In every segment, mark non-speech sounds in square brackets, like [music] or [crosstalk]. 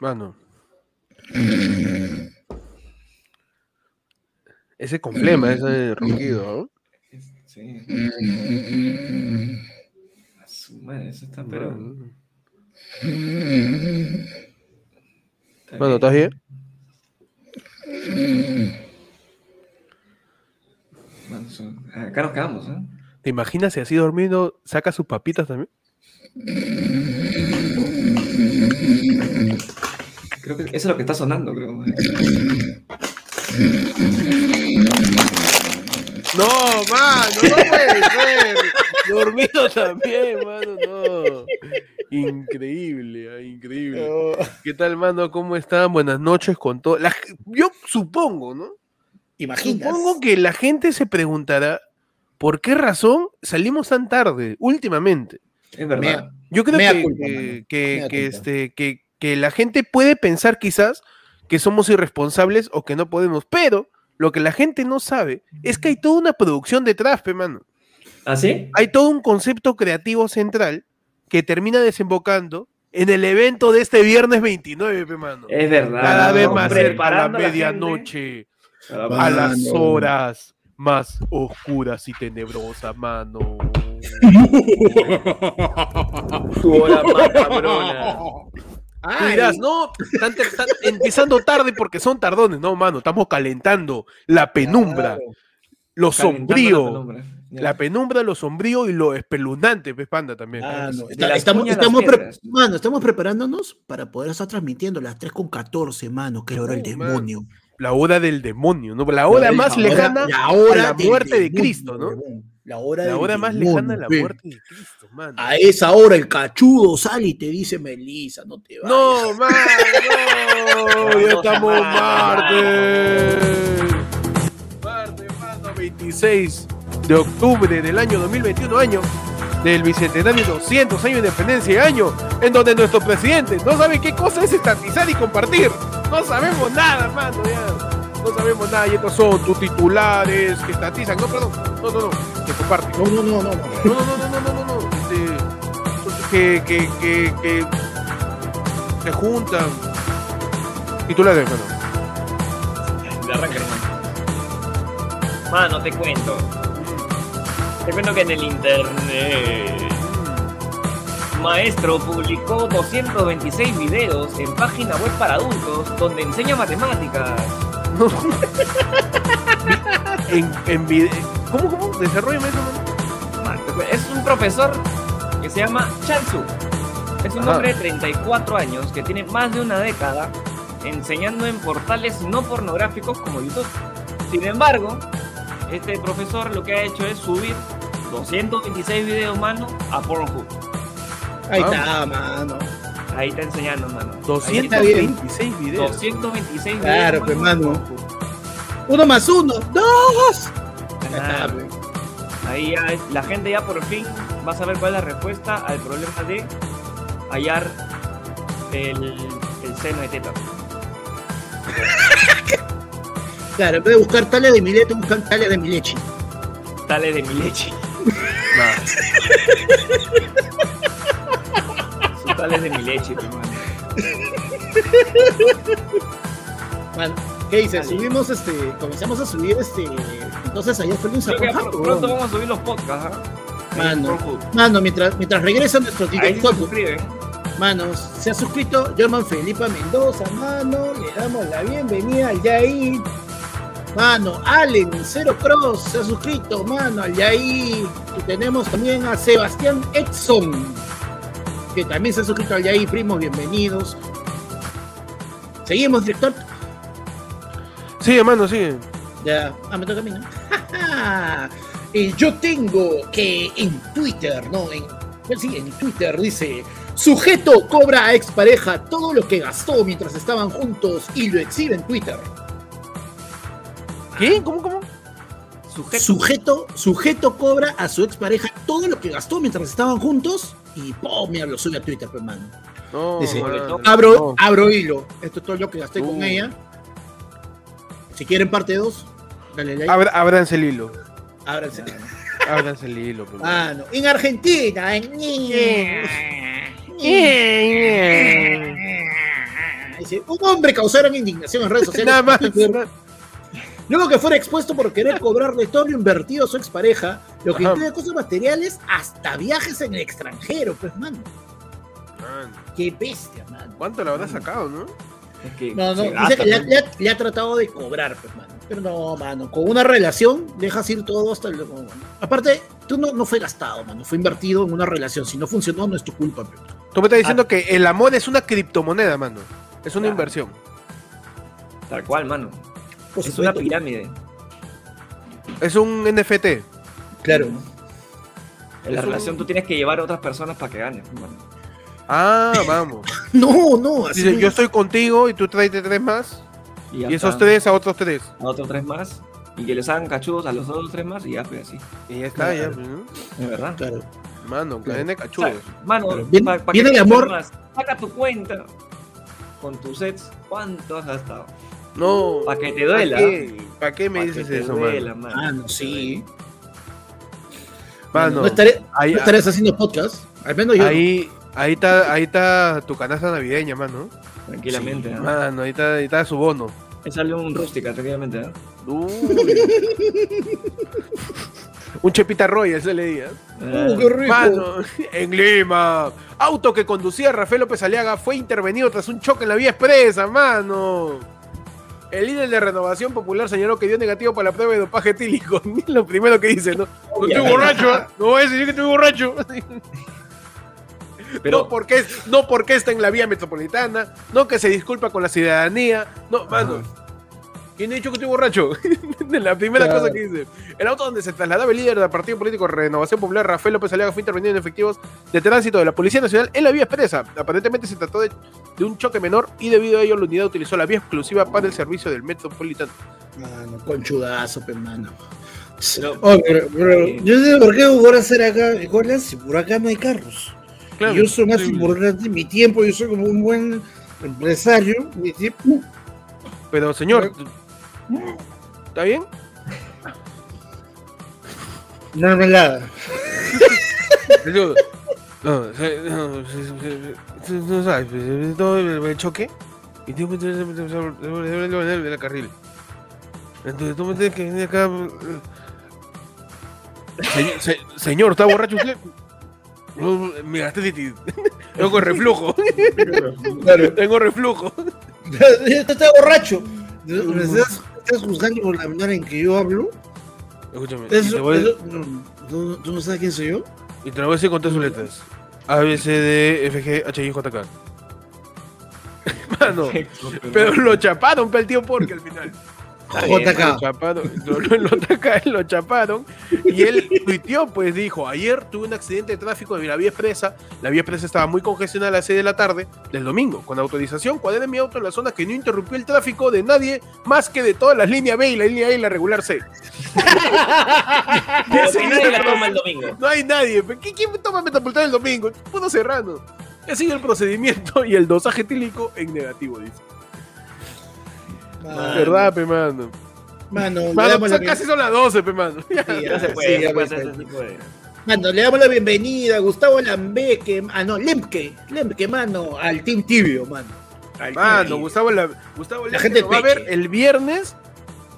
Mano. Ese complema, ese ronquido, ¿no? Sí. A su madre, eso está pero. Mano, ¿estás bien? Mano, son- Acá nos quedamos, ¿eh? ¿Te imaginas si así dormido saca sus papitas también? Creo que eso es lo que está sonando, creo. No, mano, no puede ser. Dormido también, mano, no. Increíble, ah, increíble. ¿Qué tal, mano? ¿Cómo están? Buenas noches con todo. La Yo supongo, ¿no? Imaginas. Supongo que la gente se preguntará por qué razón salimos tan tarde últimamente. Es verdad. Yo creo que, culpa, que, mano. que- Mea que, culpa. este, que, que la gente puede pensar quizás que somos irresponsables o que no podemos, pero lo que la gente no sabe es que hay toda una producción detrás, pe, mano. ¿Ah, sí? Hay todo un concepto creativo central que termina desembocando en el evento de este viernes 29, pe, mano. Es verdad. Cada vez más cerca a la medianoche, a las horas más oscuras y tenebrosas, mano. [laughs] Tu hora macabrona. Tú dirás, no, están, están empezando tarde porque son tardones. No, mano, estamos calentando la penumbra, lo Calentando sombrío. la penumbra. Ya. La penumbra, lo sombrío y lo espeluznante, pues, panda también. Mano, De está- estamos, estamos pre- mano, estamos preparándonos para poder estar transmitiendo las 3 con 14, mano, que del No, mano. La hora del demonio, ¿no? La hora La más hora- lejana la a la muerte de Cristo, ¿no? La hora, La hora más demonio, lejana a la muerte de Cristo, mano. A esa hora el cachudo sale y te dice Melissa, no te vayas. No, mano, no, [laughs] ya estamos martes. Martes, mano, 26 de octubre del año 2021, año del bicentenario 200 años de independencia, año en donde nuestro presidente no sabe qué cosa es estatizar y compartir. No sabemos nada, mano, ya. No sabemos nada, y estos son tus titulares que estatizan. No, perdón, no, no, no, que comparten. No, no, no, no. no. No, no, no, no, no, no, no, no. Este, que, que, que, que se juntan. Titulares, hermano. Hermano. Mano, te cuento. Te cuento que en el internet. Maestro publicó 226 videos en página web para adultos donde enseña matemáticas. No. [laughs] en, en vide- ¿Cómo, cómo? Desarrollame eso, Es un profesor que se llama Chansu. Es un Ajá. hombre de 34 años que tiene más de una década enseñando en portales no pornográficos como YouTube. Sin embargo, este profesor lo que ha hecho es subir 226 videos, mano, a Pornhub. Ahí Ah. está, mano. Ahí está enseñando, mano. Ahí está. 226 videos. 226 videos. Claro, pues, mano. Uno más uno, dos. Pe. Ahí ya es- la gente ya por fin va a saber cuál es la respuesta al problema de hallar el, el seno de teta. [laughs] Claro, en vez de buscar talla de mi leche, buscan talla de mi leche. Dale de mi leche. Nah. Su tales de mi leche, pues, mano. Mano, ¿qué dices? Subimos este, comenzamos a subir este. Entonces ayer fue un saco pr- pronto vamos a subir los podcasts, ¿ah? Mano. Mano, mientras, mientras regresa nuestro Ahí sí se TikTok, suscriben. manos, se ha suscrito German Felipe Mendoza, mano, le damos la bienvenida al Yair. Mano, Allen, Cero Cross, se ha suscrito, mano. Y tenemos también a Sebastián Edson, que también se ha suscrito al Yair, primos, bienvenidos. Seguimos, director. Sí, hermano, sí. Ya, ah, me toca a mí, ¿no? [laughs] y yo tengo que en Twitter, ¿no? En, pues sí, en Twitter dice, sujeto cobra a expareja todo lo que gastó mientras estaban juntos y lo exhibe en Twitter. ¿Qué? ¿Cómo, cómo? Sujeto. Sujeto, sujeto cobra a su expareja todo lo que gastó mientras estaban juntos y ¡pum! Mira, lo sube a Twitter, pues, mano. No, Dice, Abro, no. abro hilo. Esto es todo lo que gasté con Uh. ella. Si quieren parte 2, dale like. Abra- ábranse el hilo. Ábranse. [laughs] Ábranse el hilo, pues. Mano, en Argentina, en Dice, un hombre causaron indignación en redes [laughs] sociales. Nada más. Luego que fuera expuesto por querer cobrarle todo lo invertido a su expareja, lo que Ajá. incluye cosas materiales hasta viajes en el extranjero, pues, mano. Man, Qué bestia, mano. ¿Cuánto le habrá sacado, no? Es que No, no, dice que le, ha- ¿no? le ha- le ha tratado de cobrar, pues, mano. Pero no, mano, con una relación dejas ir todo hasta el... Aparte, tú no, no fue gastado, mano, fue invertido en una relación. Si no funcionó, no es tu culpa, pues. Tú me estás diciendo que el amor es una criptomoneda, mano. Es una Claro. inversión. Tal cual, mano. Por Es una pirámide. Es un NFT. Claro. En la Es un- relación tú tienes que llevar a otras personas para que ganen. mano. Ah, vamos. [laughs] No, no, así Dice, no yo es. estoy contigo y tú traes tres más. Y esos tres a otros tres. A otros tres más. Y que les hagan cachudos a los otros tres más y ya, pues así. Y ya está, ya. Claro. pues, ¿no? Es verdad. Claro. Mano, cadena de O sea, cachudos. mano, Claro, viene- pa- pa' viene que el amor. más, Saca tu cuenta con tus sets. ¿Cuánto has gastado? No. Pa' que te duela. ¿Para qué, ¿Pa' qué me Pa' dices que te eso, duela, mano? mano. Ah, no, sí. Mano, no, estaré, ahí, no estarías haciendo podcast. Al menos yo. no. ahí, ahí está, ahí está tu canasta navideña, mano. Tranquilamente. Sí, ¿ah? Mano, ahí está, ahí está su bono. Me sale un rústica, tranquilamente. ¿ah? Uy. [laughs] un Chepita Royal se leía. Uh, qué rico. Mano, [laughs] en Lima. Auto que conducía Rafael López Aliaga fue intervenido tras un choque en la vía expresa, mano. El líder de Renovación Popular señaló que dio negativo para la prueba de dopaje etílico. [laughs] Lo primero que dice, ¿no? No estoy borracho, ¿eh? no voy a decir que estoy borracho. [laughs] Pero No porque, no porque está en la vía metropolitana, no que se disculpa con la ciudadanía. No, mano. ¿Quién ha dicho que estoy borracho? [laughs] la primera Claro. cosa que dice. El auto donde se trasladaba el líder del partido político Renovación Popular, Rafael López Aliaga, fue intervenido en efectivos de tránsito de la Policía Nacional en la vía expresa. Aparentemente se trató de, de un choque menor y debido a ello la unidad utilizó la vía exclusiva para el servicio del metropolitano. Mano, conchudazo, pe, mano. Pero- Oh, pero, pero, Sí. yo sé por qué voy a hacer acá colas si por acá no hay carros. Claro, yo soy más sí. importante mi tiempo, yo soy como un buen empresario. Mi tiempo. Pero señor, ¿está bien? No me [laughs] No, se- no, no sabes, todo el, el choque y tengo que de la carril. Entonces tú me tienes que venir acá. Se- señor, ¿está borracho usted? No, mi gastritis. [laughs] Tengo reflujo. Tengo reflujo. Está borracho. ¿Me estás, juzgando por la manera en que yo hablo? Escúchame. y, te Eso, voy, eso- no, ¿tú, tú no sabes quién soy yo? y te lo voy a decir con tres letras: A, B, C, D, F, G, H, I, J, K. [laughs] Mano, pero lo chaparon, pe, el tío porque al final. Lo JK. chaparon, lo, lo- lo atacaron, lo chaparon. Y él tuiteó, pues dijo, ayer tuve un accidente de tráfico en la vía expresa. La vía expresa estaba muy congestionada a las 6 de la tarde del domingo. Con autorización, cuadré mi auto en la zona que no interrumpió el tráfico de nadie más que de todas las líneas B y la línea A y la regular C. [laughs] Nadie la toma el domingo. No hay nadie. pe. ¿Qui- ¿Quién toma metropolitano el domingo? Puedo serrano. He sido el procedimiento y el dosaje etílico en negativo, dice. Mano, ¿Verdad, pe, mano? Mano, Mano, la son- casi son las 12, pe, mano. Ya. Sí, No se sí, puede, ya no puede pues. de. Mano, le damos la bienvenida a Gustavo Lambeque, ah no, Lemke, Lemke, mano, al Team Tibio, mano. Al Mano, Tibio. Gustavo, la, Gustavo La Lemke gente lo va a ver el viernes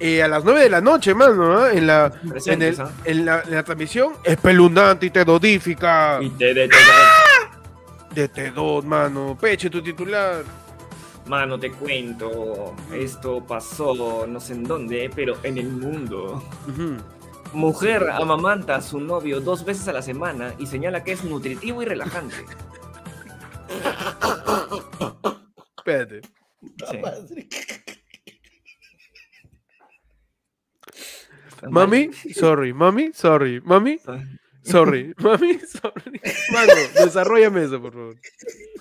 eh, a las 9 de la noche, mano, ¿ah? en, la, en, Presentes, el- ¿ah? en la, en la transmisión espeluznante y terrorífica Y te, te- te- de T2, mano. Peche, tu titular. Mano, te cuento. Esto pasó no sé en dónde, pero en el mundo. Mujer amamanta a su novio dos veces a la semana y señala que es nutritivo y relajante. Espérate. Sí. Mami, sorry. Mami, sorry. Mami, sorry. Mami, sorry. Mano, desarrollame eso, por favor.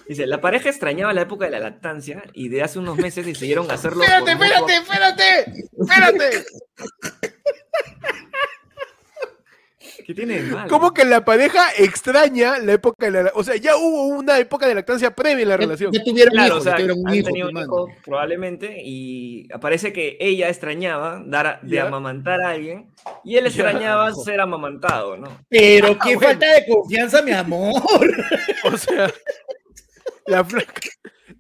Dice, la pareja extrañaba la época de la lactancia y de hace unos meses decidieron hacerlo Espérate, espérate, espérate. Espérate. ¿Qué tiene de malo? ¿Cómo que la pareja extraña la época de la... O sea, ya hubo una época de lactancia previa en la Ya, relación. ya tuvieron Claro, un hijo, o sea, ya tuvieron un han hijo, tenido un mano. hijo probablemente y parece que ella extrañaba dar a- de Ya. amamantar a alguien y él Ya. extrañaba ser amamantado, ¿no? Pero qué bueno. falta de confianza, mi amor. [laughs] O sea, la flaca,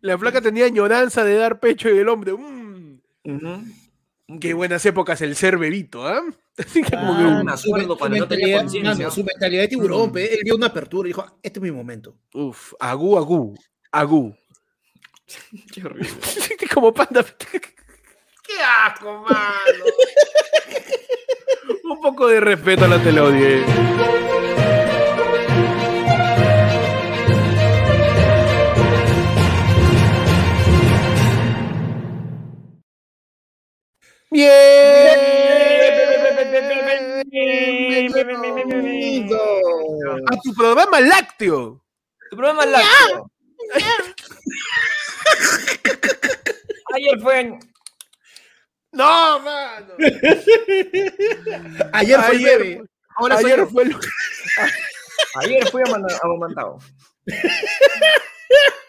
la flaca tenía añoranza de dar pecho y el hombre... mm, qué buenas épocas el ser bebito, ¿ah? [laughs] Así que como que, Ah, su acuerdo men- cuando su no tenía mentalidad- conciencia. mano, Su mentalidad de tiburón, Mm. pe, él dio una apertura y dijo, "Ah, este es mi momento. Uf, agú, agú, agú. [laughs] Qué horrible. [laughs] como panda. ¡Qué asco, mano! Un poco de respeto a la teleaudiencia. Bien. A tu programa lácteo. Tu problema es lácteo. Ayer fue en- No, mano. Ayer fue Ayer Ahora soy Ayer yo. fue el- ayer fui amamantado. [laughs]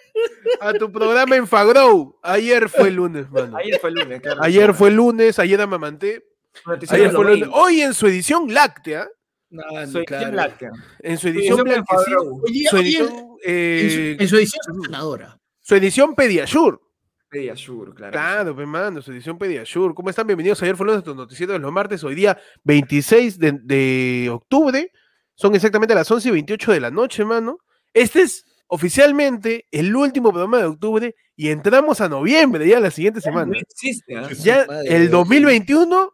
a tu programa en Fagrow. Ayer fue el lunes, mano. Ayer fue el lunes, claro. Ayer fue el lunes, ayer amamanté. Ayer de fue el lunes. Hoy en su edición láctea. No, Soy claro. Kim Láctea. En su edición me blanquecina. Su edición, en su- eh, en su edición su edición Pediasure. Pediasure, claro. Claro, pues mano, su edición Pediasure. ¿Cómo están? Bienvenidos. Ayer fue nuestro noticiero de los martes. Hoy día 26 de, de octubre. Son exactamente las 11 y 28 de la noche, mano. Este es oficialmente el último programa de octubre y entramos a noviembre, ya la siguiente semana. No existe, ¿ah? Ya Madre el mía. 2021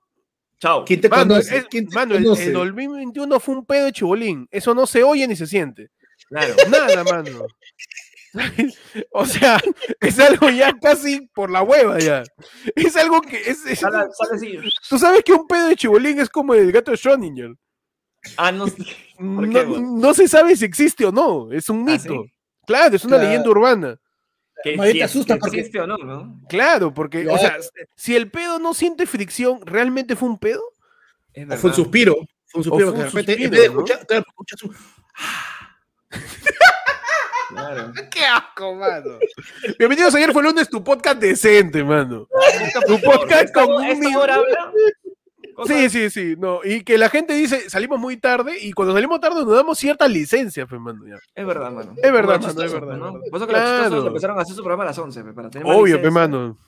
Chao. ¿Quién te Mano, conoce? es- ¿Quién te mano, el, conoce? el 2021 fue un pedo de chibolín. Eso no se oye ni se siente. Claro. Nada, mano. [laughs] o sea, es algo ya casi por la hueva ya. Es algo que es, es- tú sabes que un pedo de chibolín es como el gato de Schrödinger. Ah, no. [laughs] ¿Por No, no se sabe si existe o no, es un ¿Ah, mito. sí? Claro, es una Claro. leyenda urbana. Que si te asusta que porque- existe o no, ¿no? Claro, porque, o sea, [laughs] si el pedo no siente fricción, ¿realmente fue un pedo? O fue un suspiro. Fue un suspiro fue que de un repente, en suspiro, de ¿no? escuchar, claro, escuchas un- Claro. [laughs] ¡Qué asco, mano! Bienvenidos ayer fue lunes, tu podcast decente, mano. Tu podcast con un hora habla. Sí, sí, sí, no. Y que la gente dice, salimos muy tarde, y cuando salimos tarde nos damos ciertas licencias, pues, mano. ya. Es verdad, mano. Es verdad, los mano, es verdad, ¿no? Por eso que los Claro. chistosos empezaron a hacer su programa a las 11, pe, para tener más Obvio, pe, licencia mano.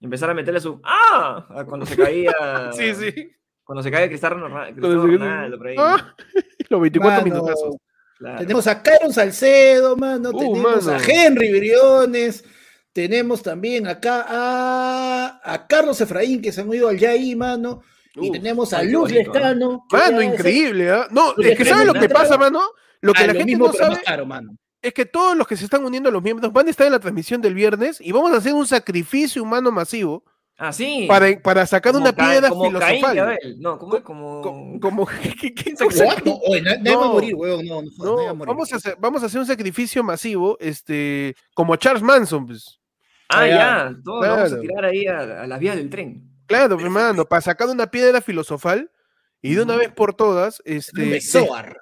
Y empezar a meterle su ¡Ah! Cuando se caía. [laughs] Sí, sí. Cuando se cae Cristiano Ronaldo, por ahí. Ah, [laughs] Los 24 Mano, minutazos. Claro. Tenemos a Caron Salcedo, mano. Uh, tenemos mano. a Henry Briones. Tenemos también acá a, a Carlos Efraín, que se han ido al Yaí, mano. Y tenemos a Luz ¿eh? Lescano. Mano, increíble, ¿ah? No, es que ¿sabes lo que pasa, mano? Lo que a la lo gente mismo, no sabe más caro, mano. es que todos los que se están uniendo a los miembros van a estar en la transmisión del viernes y vamos a hacer un sacrificio humano masivo Ah, sí. para, para sacar Como una Ca- piedra como Caín filosofal. Abel. No, como. como... Co- Como, [laughs] ¿qué, qué ¿What? cosa? No, oye, na- nadie va a No. morir, weón. No, no, jodas, No, nadie va a morir. vamos a, hacer, vamos a hacer un sacrificio masivo, este, como Charles Manson, pues. Ah, Ah, ya. ya. Todos vamos a tirar ahí a, a las vías del tren. Claro, hermano, para sacar una piedra filosofal y de una vez por todas, este, un de- besoar.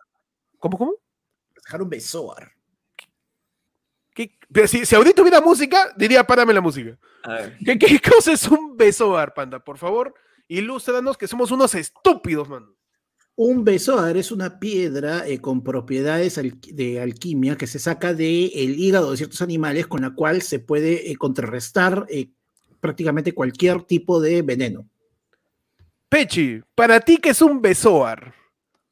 ¿cómo, cómo? Dejar un besoar. ¿Qué- pero si, si ahorita hubiera música, diría párame la música. A ver. ¿Qué, qué [laughs] cosa es un besoar, panda? Por favor, ilústranos que somos unos estúpidos, mano. Un besoar es una piedra eh, con propiedades al- de alquimia que se saca del hígado de ciertos animales con la cual se puede eh, contrarrestar eh, prácticamente cualquier tipo de veneno. Pechi, para ti, ¿qué es un besoar?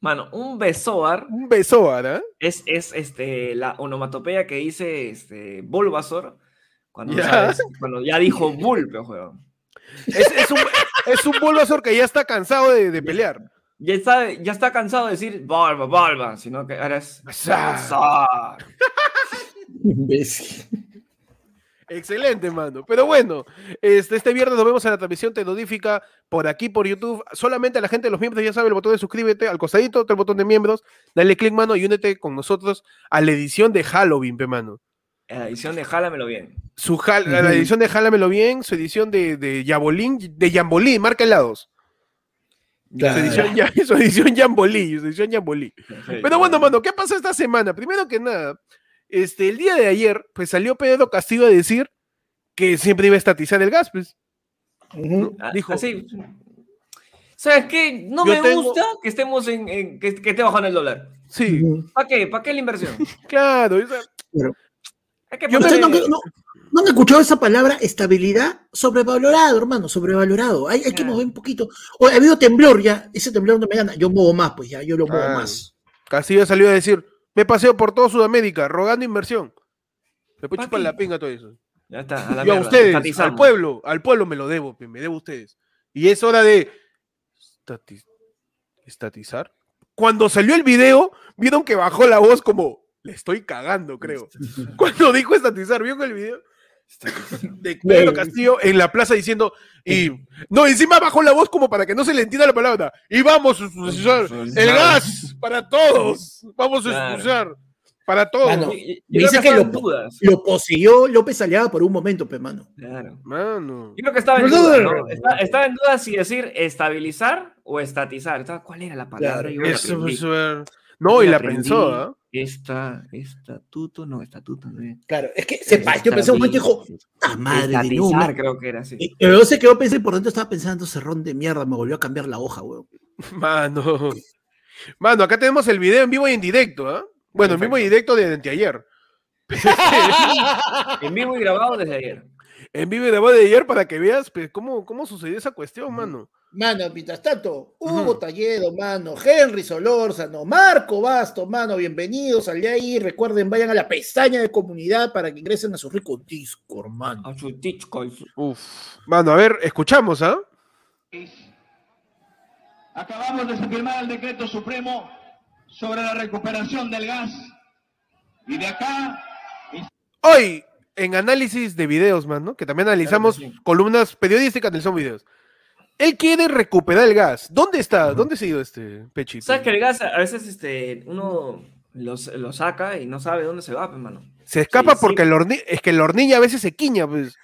Mano, un besoar Un besoar, ¿ah? es, es este, la onomatopeya que dice este, Bulbasaur cuando, Ya. ¿sabes? cuando ya dijo Bull, pero juego. Es, es un, es un Bulbasaur que ya está cansado de, de pelear. Ya está, ya está cansado de decir Bulba, Bulba, sino que ahora es Besoar. Besoar. [laughs] Imbécil. Excelente, mano. Pero bueno, este, este viernes nos vemos en la transmisión tecnológica por aquí, por YouTube. Solamente a la gente de los miembros ya sabe el botón de suscríbete, al costadito el botón de miembros. Dale click, mano, y únete con nosotros a la edición de Halloween, pe, mano. La edición de Jálamelo bien. Su La edición de Jálamelo Bien, su edición de, de Yabolín, de Yambolín, marca helados. Claro. Su edición, ya, [laughs] su edición Jambolí, su edición Jambolí. Pero bueno, mano, ¿qué pasó esta semana? Primero que nada, este, el día de ayer, pues salió Pedro Castillo a decir que siempre iba a estatizar el gas, pues. Ujú. Ah, dijo- así. ¿Sabes qué? No Yo me tengo- gusta que estemos en, en- que, que esté bajando el dólar. Sí. ¿Para qué? ¿Para qué la inversión? [laughs] claro. o sea, Hay que Yo ¿Ustedes no, no- no han escuchado esa palabra estabilidad? Sobrevalorado, hermano, sobrevalorado. Hay, hay que Claro. mover un poquito. O, ha habido temblor ya, ese temblor no me gana. Yo muevo más, pues ya, yo lo muevo Ah. más. Castillo salió a decir, me paseo por toda Sudamérica rogando inversión. ¿Pa' chupan qué? la pinga todo eso. Ya está, a la Yo a ustedes, al pueblo, al pueblo me lo debo, me debo a ustedes. Y es hora de estati- estatizar. Cuando salió el video, vieron que bajó la voz como, le estoy cagando, creo. [laughs] Cuando dijo estatizar, ¿vieron el video? [laughs] De Pedro Castillo en la plaza diciendo, y no, encima bajó la voz como para que no se le entienda la palabra. Y vamos a expulsar el gas para todos. Vamos a expulsar para todos. Mano, dice que lo-. Lo poseyó López Aliaga por un momento, pe, mano. Claro. Mano. Yo creo que estaba en ¿no? Estaba, estaba en dudas si decir estabilizar o estatizar. Estaba- ¿Cuál era la palabra? Claro, Yo no, y Yo la pensó, ¿ah? Esta, estatuto, no, estatuto, no. Claro, es que se partió, pensé un momento y dijo, ¡ah, madre de no! creo que era así. Y luego se quedó pensando y por dentro estaba pensando, cerrón de mierda, me volvió a cambiar la hoja, weón. [laughs] Mano. Mano, acá tenemos el video en vivo y en directo, ¿ah? Bueno, en vivo y en directo de anteayer. [laughs] [laughs] En vivo y grabado desde ayer. En vivo y grabado de ayer para que veas pues, cómo, cómo sucedió esa cuestión, mano. Mano, mientras tanto, Hugo Ujú. Talledo, mano, Henry Solórzano, Marco Basto, mano, bienvenidos al de ahí. Recuerden, vayan a la pestaña de comunidad para que ingresen a su rico Discord, mano. A su su- Uf. Mano, a ver, escuchamos, ¿ah? Acabamos de firmar el decreto supremo sobre la recuperación del gas. Y de acá Hoy, en análisis de videos, mano, que también analizamos Claro que sí. columnas periodísticas, analizamos videos. Él quiere recuperar el gas. ¿Dónde está? ¿Dónde se ha ido este Pechito? ¿Sabes que el gas a veces este, uno los- lo saca y no sabe dónde se va, pues, hermano? Se escapa Sí, sí. porque la horni- es que la hornilla a veces se quiña, pues.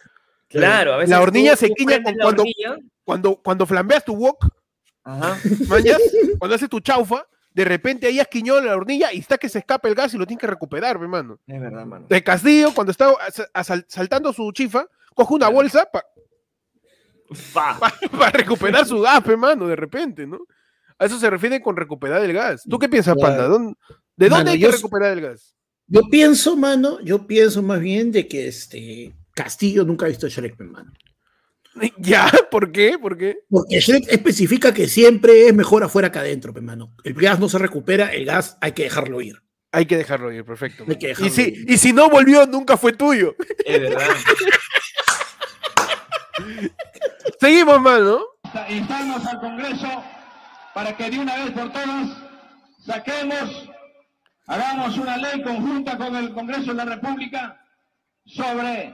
Claro, a veces. La hornilla tú- se tú quiña con cuando- hornilla, Cuando, cuando flambeas tu wok, Ajá. mañas, cuando haces tu chaufa, de repente ahí has quiñado la hornilla y está que se escapa el gas y lo tienes que recuperar, mi hermano. Es verdad, mano. De Castillo, cuando está asal- saltando su chifa, coge una bolsa para [laughs] Pa. recuperar su gas, hermano, de repente, ¿no? A eso se refiere con recuperar el gas. ¿Tú qué piensas, Claro. Panda? ¿Dónde- ¿De dónde Mano, hay que recuperar el gas? Yo pienso, mano, yo pienso más bien de que este Castillo nunca ha visto Shrek, pe, mano. [laughs] ¿Ya? ¿Por qué? ¿Por qué? Porque Shrek especifica que siempre es mejor afuera que adentro, pe, mano. El gas no se recupera, el gas hay que dejarlo ir. Hay que dejarlo ir, perfecto. Hay que Y si, ir. y si no volvió, nunca fue tuyo. Es verdad. [laughs] Seguimos, mano. instamos al Congreso para que de una vez por todas saquemos, hagamos una ley conjunta con el Congreso de la República sobre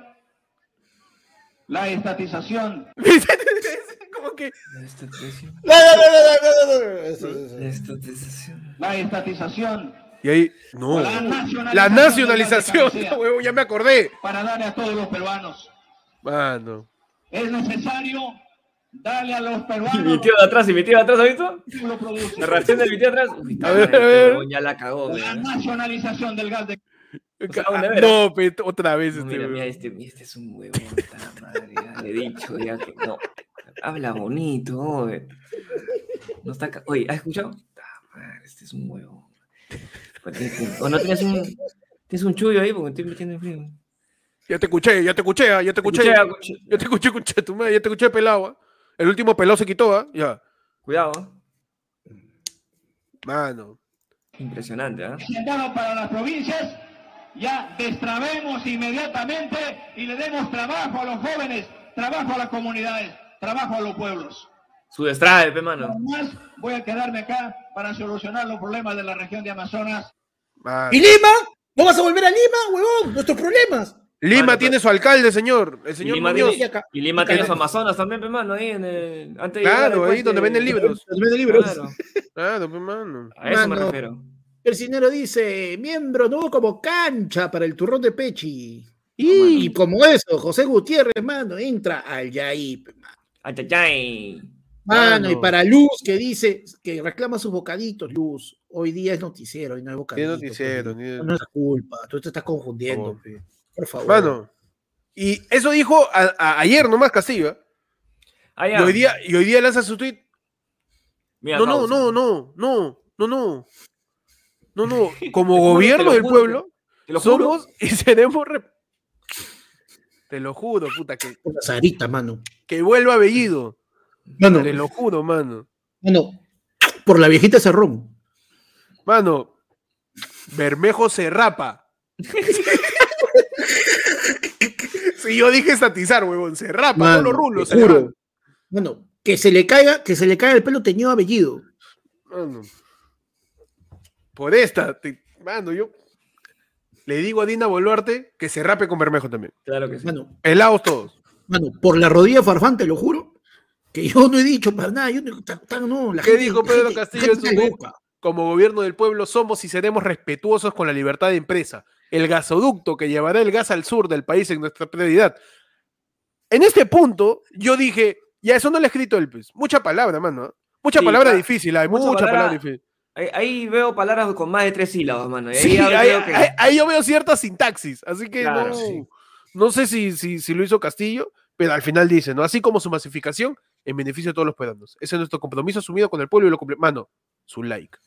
la estatización [laughs] Como que La estatización. No, no, no, no, no, no, no, eso, eso. La estatización. la estatización Y ahí, no. La nacionalización La del [laughs] huevo, ya me acordé. para darle a todos los peruanos. Mano. Es necesario darle a los [laughs] Y mi peruanos tío de atrás, y mi tío de atrás, ¿has visto? La reacción de mi tío de atrás. Uy, A ver, a ver. huevón ya la cagó, La weón. nacionalización del gas de Vera. No, pe, otra vez No, este. mira, huevón. mira, este, este es un huevón, puta madre, ya le he dicho, ya que no. Habla bonito, oye. No está ca- Oye, ¿has escuchado? Ah, madre, este es un huevón. Pues O no tienes un. Tienes un chullo ahí porque estoy metiendo en frío. Ya te escuché, ya te escuché, ah, ya te escuché. Escuché, escuché. Ya te escuché, escuché, tu madre, ya te escuché pelado. ah. El último pelado se quitó, ¿ah? Ya. Cuidado, ¿eh? Mano. impresionante, ¿ah? presentado para las provincias, ya destrabemos inmediatamente y le demos trabajo a los jóvenes, trabajo a las comunidades, trabajo a los pueblos. Su destrave, pe mano. Además, voy a quedarme acá para solucionar los problemas de la región de Amazonas. mano. ¿Y Lima? ¿No vas a volver a Lima, huevón? Nuestros problemas. Lima Mano, tiene pero- su alcalde, señor. El Y señor Lima, Muñoz. Y y Lima tiene su Amazonas también, pe mano, ahí en el. Antes de Claro, al ahí donde venden libros. Los de libros. Claro, Claro, pues, mano. a eso me Mano. refiero. El cinero dice, miembro nuevo como cancha para el turrón de Pechi. Y- Y como eso, José Gutiérrez, mano, entra al Yaí. mano. Y para Luz, que dice que reclama sus bocaditos, Luz. Hoy día es noticiero y no hay Ni bocaditos. noticiero, No es culpa, tú te estás confundiendo, Oh. por favor. Mano. Y eso dijo a- a- ayer nomás Castillo. ¿eh? Ah, Y hoy día, y hoy día lanza su tweet. Mira, No, no, no, no, no, no, no. No, no. [laughs] Como gobierno lo del juro, pueblo, Te lo juro. somos y seremos. rep- Te lo juro, puta, que, Por la Sarita, mano. que vuelva a Bellido. Mano, Te lo juro, mano. mano, por la viejita Cerrón. Mano, Bermejo se rapa. [laughs] Si yo dije estatizar, huevón, se rapa, Mano, los rulos. te se juro. Mano, que se le caiga, que se le caiga el pelo teñido a Bellido. Mano. Por esta, te- mano, yo le digo a Dina Boluarte que se rape con Bermejo también. Claro que sí. Mano, Pelados todos. mano, por la rodilla de Farfán, te lo juro, que yo no he dicho para nada. Yo no, ta- ta- no, la ¿Qué gente- dijo Pedro gente- Castillo en su loca. Como gobierno del pueblo somos y seremos respetuosos con la libertad de empresa. El gasoducto que llevará el gas al sur del país es nuestra prioridad. En este punto, yo dije, ya eso no lo he escrito él, pues. Mucha palabra, mano. ¿eh? Mucha Sí, palabra pa- difícil, hay mucha mucha, palabra, palabra- difícil. Ahí, ahí veo palabras con más de tres sílabas, mano. ahí Sí, ya ahí, veo que- ahí- ahí yo veo cierta sintaxis, así que Claro, no, sí. no sé si, si, si lo hizo Castillo, pero al final dice, ¿no? Así como su masificación en beneficio de todos los peruanos. Ese es nuestro compromiso asumido con el pueblo y lo cumple. Mano, su like.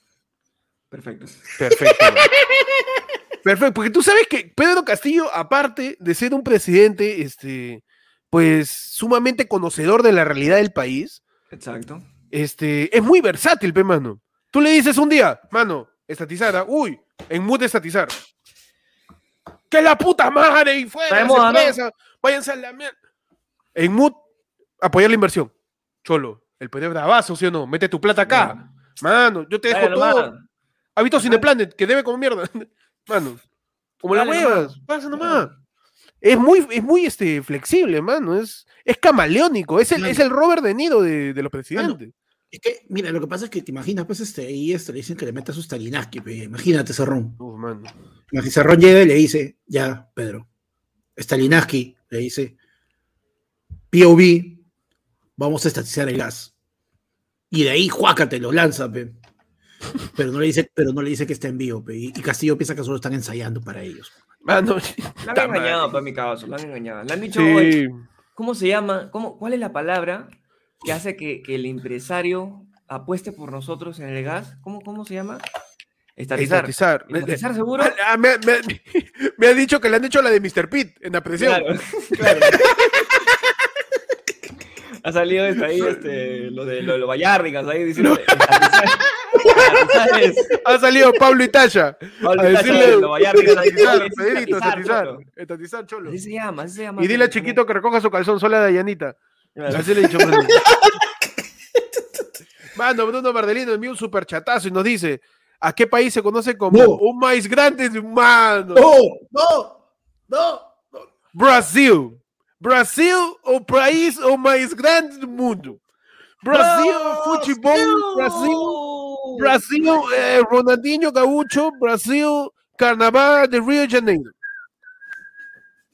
Perfecto. Perfecto. [laughs] Perfecto, porque tú sabes que Pedro Castillo, aparte de ser un presidente, este, pues sumamente conocedor de la realidad del país, Exacto. este, es muy versátil, pe, mano. Tú le dices un día, mano, estatizar, ¿ah? uy, en mood de estatizar. ¡Que la puta madre! Y fuera las empresas, váyanse a la mierda. En mood, apoyar la inversión. Cholo, el poder bravazo, ¿sí o no? Mete tu plata acá. Mano, yo te dejo todo. nomás. ¿Has visto Cineplanet? Que debe como mierda. [laughs] Mano, como Dale huevas, pasa nomás. Es muy, es muy este, flexible, mano. Es, es camaleónico. Es el, es el Robert De Nido de, de los presidentes. Es que, mira, lo que pasa es que te imaginas, pues, este, ahí este, le dicen que le meta sus Stalinaski, pe. imagínate, Cerrón. Uf, mano. Imagínate, Cerrón llega y le dice, ya, Pedro, Stalinaski, le dice, POV, vamos a estatizar el gas. Y de ahí, juácate, lo lanza, pe. Pero no le dice, pero no le dice que está en vivo, pe. Y, y Castillo piensa que solo están ensayando para ellos. Mano, La [laughs] han engañado, para mi caso. La han engañado. Le han dicho, "Oye, Sí. ¿cómo se llama? ¿Cómo, ¿Cuál es la palabra que hace que, que el empresario apueste por nosotros en el gas? ¿Cómo, cómo se llama? Estatizar. Estatizar. ¿Estatizar seguro? Ah, ah, me, me- [laughs] me ha dicho que le han hecho la de Mr. Pitt en la presión. Claro, [laughs] claro. Ha salido este, ahí este, lo de lo de los ahí diciendo [laughs] Ha salido Pablo Itacha Pablo a decirle estatizar, estatizar, estatizar, cholo. estatizar, cholo. Así se llama, así se llama. Y dile a Chiquito que recoja su calzón sola de Dayanita. Así le he dicho, mano. [laughs] Mano, Bruno Bardelino envió un super chatazo y nos dice: ¿A qué país se conoce como No. un maíz grande? Mano, ¡No! ¡No! ¡No! Brasil. Brasil, o país o mais grande do mundo. Brasil, futebol, Brasil, Brasil, eh, Ronaldinho Gaúcho, Brasil, Carnaval de Rio de Janeiro.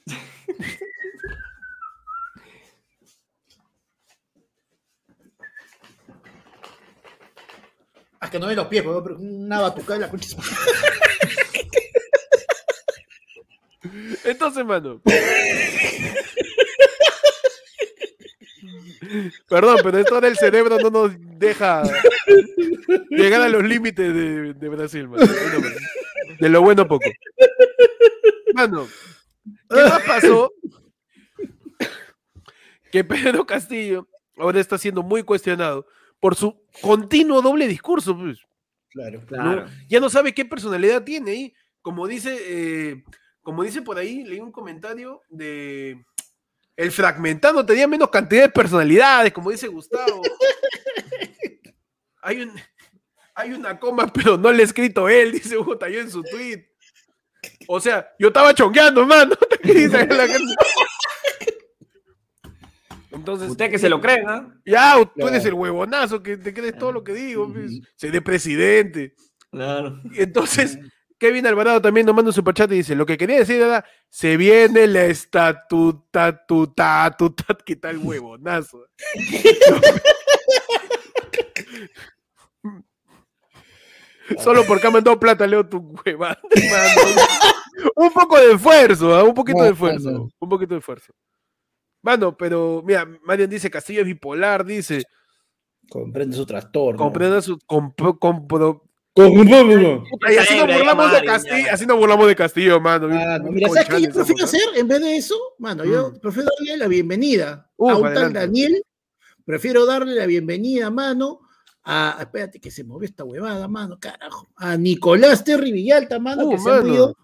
[laughs] Que no ve los pies, weón, pero una batucada en la concha. Entonces, mano. Perdón, pero esto del cerebro no nos deja llegar a los límites de, Brasil, mano. De lo bueno poco. Mano, ¿qué pasó? Que Pedro Castillo ahora está siendo muy cuestionado por su continuo doble discurso. pues. Claro. Claro. Ya no sabe qué personalidad tiene ahí. Como dice, eh, como dice por ahí, leí un comentario de el fragmentado tenía menos cantidad de personalidades, como dice Gustavo. Hay un hay una coma, pero no le he escrito él, dice Hugo Talló en su tweet. O sea, yo estaba chongueando, mano. [laughs] Entonces, Usted que se lo cree, ¿no? ya, tú Claro. eres el huevonazo que te crees todo lo que digo, pues. De presidente. Claro. Y Entonces, Kevin Alvarado también nos manda un superchat y dice, lo que quería decir era, se viene la estatuta, tuta, tuta, ¿qué tal huevonazo? [laughs] Solo porque ha mandado plata, leo tu hueva. [laughs] un poco de esfuerzo, ¿ah? un poquito No, de esfuerzo, un poquito de esfuerzo. Mano, pero mira, Marian dice Castillo es bipolar, dice, Comprende su trastorno. comprenda su... compro- Comprende. Y así nos burlamos de Castillo, así nos burlamos de Castillo, mano. Ah, no, mira, ¿sabes qué yo prefiero hacer en vez de eso? Mano, yo Mm. prefiero darle la bienvenida a un tal. Daniel. Prefiero darle la bienvenida, mano, a. Espérate que se movió esta huevada, mano, carajo. A Nicolás Terry Villalta, mano, Uh, que se ha movido.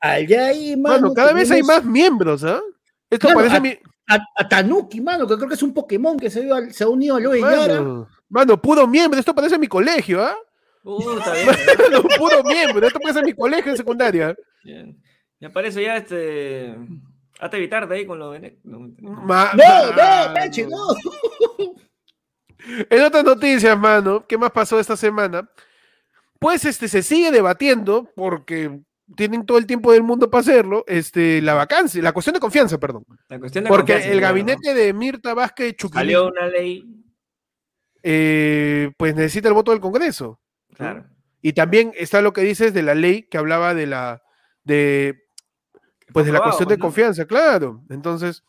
Allá ahí, mano. Mano, cada vez hay más miembros, ¿ah? Esto Claro, parece a- mi... A, a Tanuki, mano, que creo que es un Pokémon que se, dio al- se ha unido a Loe. Mano, mano, puro miembro, esto parece mi colegio, ¿ah? Puta, bien. [laughs] Mano, puro miembro, esto parece mi colegio en secundaria. bien. Me aparece ya este. Hazte evitar de ahí con lo de. no, Ma- No, no. Peche, no. En otras noticias, mano, ¿qué más pasó esta semana? Pues este se sigue debatiendo porque tienen todo el tiempo del mundo para hacerlo, este, la vacancia, la cuestión de confianza, perdón. La cuestión de Porque confianza, el claro, gabinete de Mirta Vázquez ¿no? Chuquilín, Salió una ley. eh, pues necesita el voto del Congreso. Claro. Y también está lo que dices de la ley que hablaba de la de pues de la cuestión pues, de ¿no? confianza, claro. Entonces,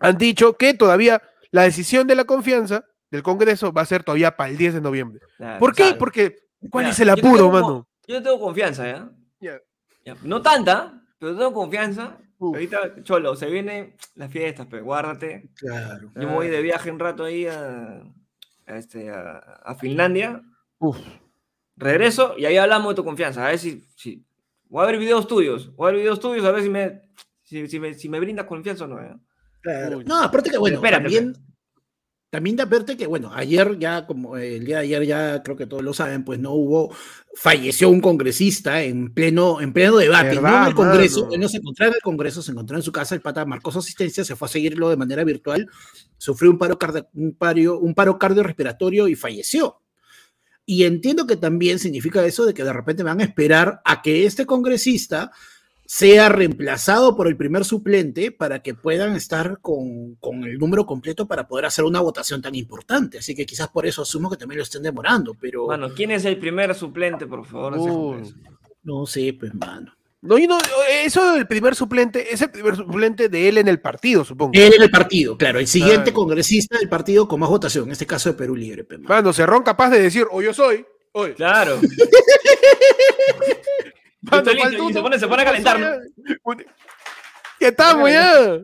han dicho que todavía la decisión de la confianza del Congreso va a ser todavía para el 10 de noviembre. claro, ¿Por qué? claro. Porque ¿cuál es el yo apuro, tengo- mano? Yo tengo confianza, ¿ya? Ya. Ya, No tanta, pero tengo confianza. Uf. Ahorita, Cholo, se vienen las fiestas, pero guárdate. Claro. Yo me voy de viaje un rato ahí a, a este, a, a Finlandia. Uf. Regreso y ahí hablamos de tu confianza. A ver si, si- Voy a ver videos tuyos. Voy a ver videos tuyos a ver si me, si, si me, si me brindas confianza o no. Uy. No, aparte que bueno, Espérate, también, también de verte que bueno, ayer ya, como el día de ayer ya creo que todos lo saben, pues no hubo, falleció un congresista en pleno, en pleno debate, no en ¿Verdad, el Congreso, no se encontraba en el Congreso, se encontraba en su casa, el pata marcó su asistencia, se fue a seguirlo de manera virtual, sufrió un paro, un paro, un paro cardiorrespiratorio y falleció. Y entiendo que también significa eso de que de repente van a esperar a que este congresista sea reemplazado por el primer suplente para que puedan estar con, con el número completo para poder hacer una votación tan importante. Así que quizás por eso asumo que también lo estén demorando, pero Mano, ¿quién es el primer suplente, por favor? no sé, pues, mano. No, yo no, eso del primer suplente, es el primer suplente de él en el partido, supongo. Él en el partido, claro, el siguiente Claro. congresista del partido con más votación, en este caso de Perú Libre. pues, mano. Mano, Cerrón capaz de decir, o yo soy, hoy. Claro. [laughs] [laughs] Mano, Listo, y se pone- se pone a calentar, ya. Estamos, ya.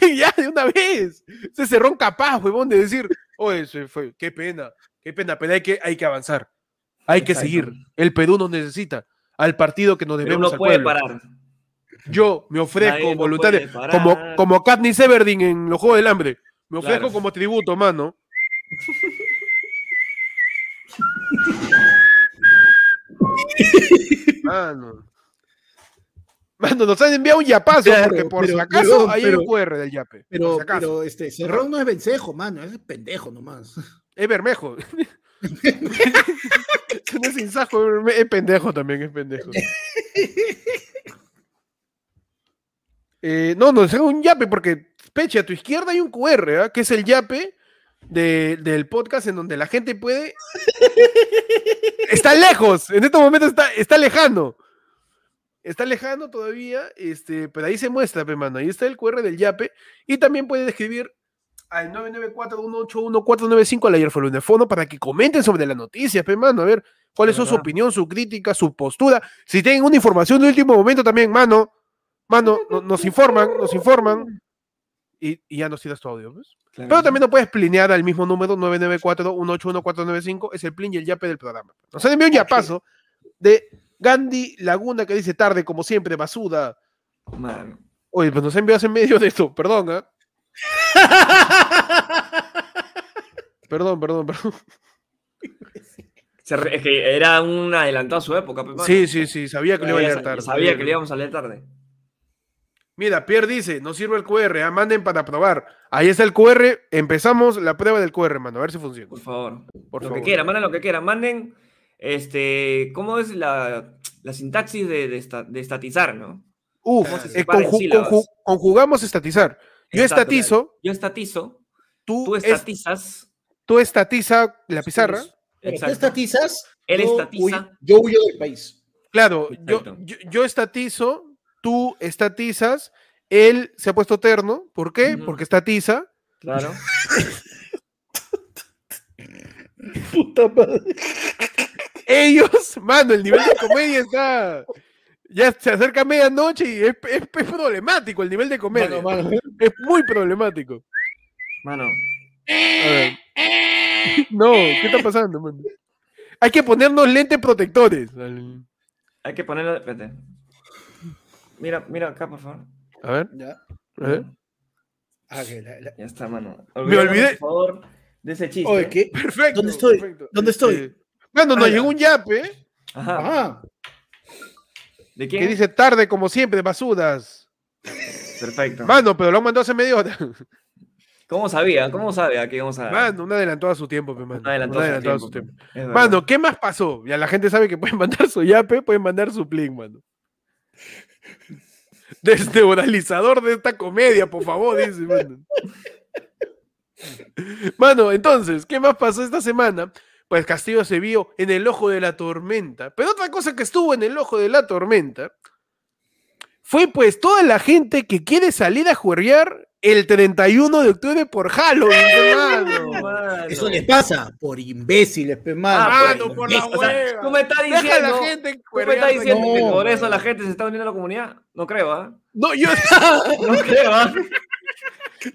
Que Ya, de una vez. Ese Cerrón capaz, huevón, de decir, oye, se fue, qué pena, qué pena, pero hay que, hay que avanzar. Hay que Exacto. seguir. El Perú nos necesita. Al partido que nos Pero debemos uno al puede pueblo. parar. Yo me ofrezco Nadie voluntario, como, como Katniss Everdeen en los Juegos del Hambre. Me ofrezco Claro. como tributo, mano. [laughs] mano. Mano, nos han enviado un yapazo Claro, porque por pero- si acaso pero- hay pero- un QR del yape. Pero, si pero este, Cerrón no es vencejo, mano, es pendejo nomás. [laughs] Es Bermejo. [laughs] no es insajo, es pendejo también, es pendejo. Eh, no, no, es un yape porque, Peche, a tu izquierda hay un QR, ¿ah? que es el yape de- del podcast en donde la gente puede... [laughs] está lejos, en este momento está, está lejano. Está lejano todavía, este, pero ahí se muestra, pe, mano. Ahí está el QR del yape. Y también pueden escribir al 994-181-495 al ayer fue el Unefono para que comenten sobre la noticia, pe, mano. A ver cuál es su opinión, su crítica, su postura. Si tienen una información de último momento también, mano, mano, no- nos informan, nos informan. Y, y ya nos tiras tu audio, pues. Claro. Pero también nos puedes plinear al mismo número 994-181-495, es el plin y el yape del programa. Nos han enviado un yapazo de Gandhi Laguna que dice tarde, como siempre, basuda. Mano. Oye, pues nos envió en medio de esto, perdón, ¿ah? [laughs] Perdón, perdón, perdón. Re- Es que era un adelantado a su época. pe, mano. Sí, sí, sí, sabía que le iba a leer tarde. Sabía que le íbamos a leer tarde. Mira, Pierre dice, no sirve el QR, ah, manden para probar. Ahí está el QR, empezamos la prueba del QR, mano, a ver si funciona. Por favor. Por lo favor. que quieran, manden lo que quieran. Manden, este, ¿cómo es la, la sintaxis de, de, esta- de estatizar, ¿no? Uf, ¿Cómo se eh, conju- conju- conjugamos estatizar. Yo Exacto. estatizo, Yo estatizo, tú, tú es- estatizas. tú estatiza la pizarra. Tú estatizas, Él yo estatiza. huyo- yo huyo del país. Claro, yo, yo, yo estatizo, tú estatizas, él se ha puesto terno. ¿Por qué? Ujú. Porque estatiza. Claro. [laughs] Puta madre. Ellos, mano, el nivel de comedia está. Ya se acerca medianoche y es, es- es problemático el nivel de comedia. Mano, mano. Es muy problemático. Mano. A ver. No, ¿qué está pasando, mano? Hay que ponernos lentes protectores. Hay que ponerlo. Espérate. Mira, mira acá, por favor. A ver, Ya. a ver. Ah, que la- la- Ya está, mano. Me olvidé. Por favor, de ese chiste. Oye, ¿qué? Perfecto. ¿Dónde estoy? perfecto. ¿Dónde estoy? Este, Mano, nos Ah, ya. llegó un yape Ajá. Ah, ¿De quién? que dice tarde como siempre, basudas. Perfecto. Mano, pero lo han mandado hace media hora. ¿Cómo sabía? ¿Cómo sabía que íbamos a.? Mano, un adelantado a su tiempo, pe, mano. Un adelantado Un a su adelantado a tiempo, su tiempo. Verdad. Mano, ¿qué más pasó? Ya la gente sabe que pueden mandar su yape, pueden mandar su plin, mano. [laughs] Desneuralizador de esta comedia, por favor, dice, mano. Entonces, ¿qué más pasó esta semana? Pues Castillo se vio en el ojo de la tormenta. Pero otra cosa que estuvo en el ojo de la tormenta fue pues toda la gente que quiere salir a juerrear el 31 de octubre por Halloween, hermano. Mano. eso les pasa por imbéciles, pe, mano. Ah, Mano, por la imbéciles. O sea, hueva. tú me estás Deja a diciendo. la gente tú me estás diciendo que por eso la gente se está uniendo a la comunidad. No creo, ¿ah? No, yo, [laughs] [laughs] No creo, ¿ah?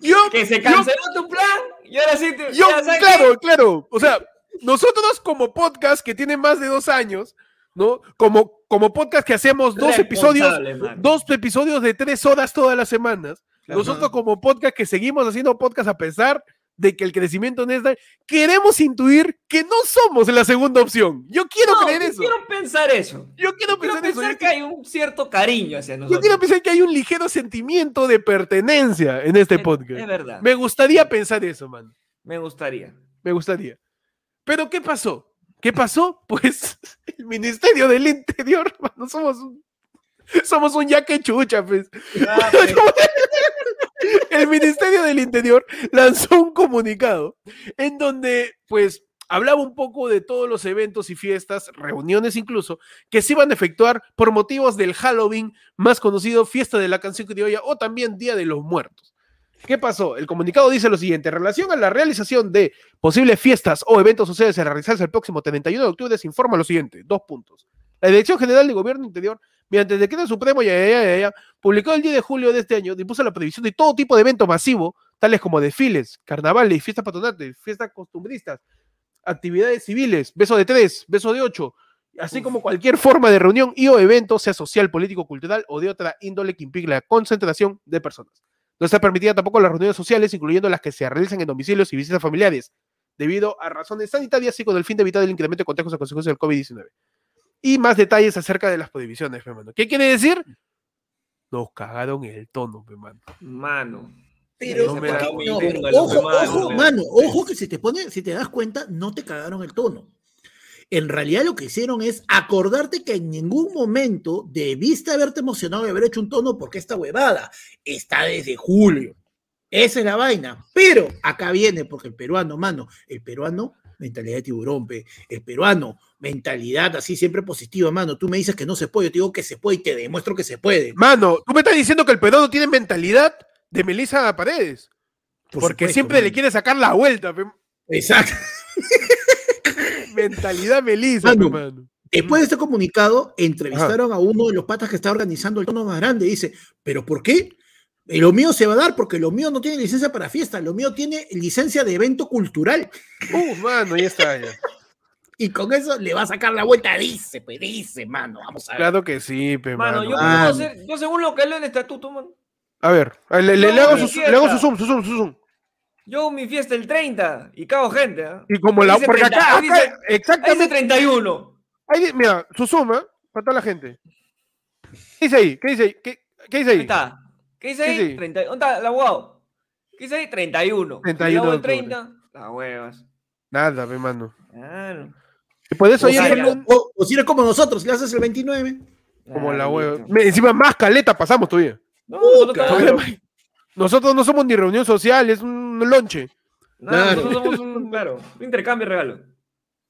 yo, Que se yo- canceló tu plan y ahora sí te. Yo, claro, claro. O sea, nosotros como podcast que tiene más de dos años, ¿no? Como, como podcast que hacemos dos episodios, dos episodios de tres horas todas las semanas. Claro. Nosotros como podcast que seguimos haciendo podcast a pesar de que el crecimiento no es tal, queremos intuir que no somos la segunda opción. Yo quiero No, creer yo eso. Quiero pensar eso. Yo quiero pensar eso. pensar Yo, que hay un cierto cariño hacia yo nosotros. quiero pensar que hay un ligero sentimiento de pertenencia en este Es- podcast. Es verdad. Me gustaría pensar eso, man. Me gustaría. Me gustaría. Pero ¿qué pasó? ¿Qué pasó? [laughs] Pues el Ministerio del Interior, [laughs] mano, somos un, [laughs] somos un yaque chucha, pues. Ah, [laughs] pues, El Ministerio del Interior lanzó un comunicado en donde, pues, hablaba un poco de todos los eventos y fiestas, reuniones incluso, que se iban a efectuar por motivos del Halloween, más conocido Fiesta de la Canción Criolla o también Día de los Muertos. ¿Qué pasó? El comunicado dice lo siguiente: en relación a la realización de posibles fiestas o eventos sociales a realizarse el próximo 31 de octubre, se informa lo siguiente: dos puntos. La Dirección General de Gobierno Interior, mediante el decreto supremo ya, ya, ya, ya, publicado el 10 de julio de este año, dispuso la previsión de todo tipo de evento masivo, tales como desfiles, carnavales, fiestas patronales, fiestas costumbristas, actividades civiles, beso de tres, beso de ocho, así como cualquier forma de reunión y o evento, sea social, político, cultural o de otra índole que implique la concentración de personas. No está permitida tampoco las reuniones sociales, incluyendo las que se realizan en domicilios y visitas familiares, debido a razones sanitarias y con el fin de evitar el incremento de contagios a consecuencia del COVID-19. Y más detalles acerca de las prohibiciones, pe, mano. ¿Qué quiere decir? Nos cagaron el tono, pe, mano. Mano. Pero, No pero ojo, mano, ojo, no. mano, ojo que si te pone, si te das cuenta, no te cagaron el tono. En realidad lo que hicieron es acordarte que en ningún momento debiste haberte emocionado de haber hecho un tono porque esta huevada está desde julio. Esa es la vaina. Pero acá viene, porque el peruano, mano, el peruano, mentalidad de tiburón, pe. el peruano, mentalidad así siempre positiva, mano. Tú me dices que no se puede, yo te digo que se puede y te demuestro que se puede. Mano, tú me estás diciendo que el peruano tiene mentalidad de Melissa Paredes. Por porque supuesto, siempre le quiere sacar la vuelta. pe. Exacto. [laughs] Mentalidad Melissa, pe, Mano, mano. Después de este comunicado, entrevistaron a uno de los patas que está organizando el tono más grande. Dice, ¿pero por qué? Eh, Lo mío se va a dar porque lo mío no tiene licencia para fiesta, lo mío tiene licencia de evento cultural. Uf, mano, ya está. Ya. [laughs] Y con eso le va a sacar la vuelta. Dice, pues dice, mano, vamos a ver. Claro que sí, pe, Mano, mano. yo, Ah. puedo hacer- yo según lo que leo en el estatuto, man, A ver, le, le- hago su, le hago su zoom, su zoom, su zoom. yo hago mi fiesta el 30 y cago gente, ¿ah? Y como la. Porque 30, acá, ahí acá, dice- Ahí dice exactamente. 31. ahí mira, su suma, para toda la gente. ¿Qué dice ahí? ¿Qué dice ahí? ¿Qué, qué dice Ahí ahí? está. ¿Qué dice ahí? sí. 30, ¿Dónde está el abogado? ¿Qué dice ahí? 31. 31 31 el de octubre. 30. Las huevas. Nada, pe, mano. Claro. Y por eso O, ayer si eres o si eres como nosotros, le haces el 29. como la Ah, hueva. Encima más caleta pasamos todavía. No, nosotros, claro. estamos- Nosotros no somos ni reunión social, es un lonche. no, Claro. nosotros somos un, claro, un intercambio y regalo.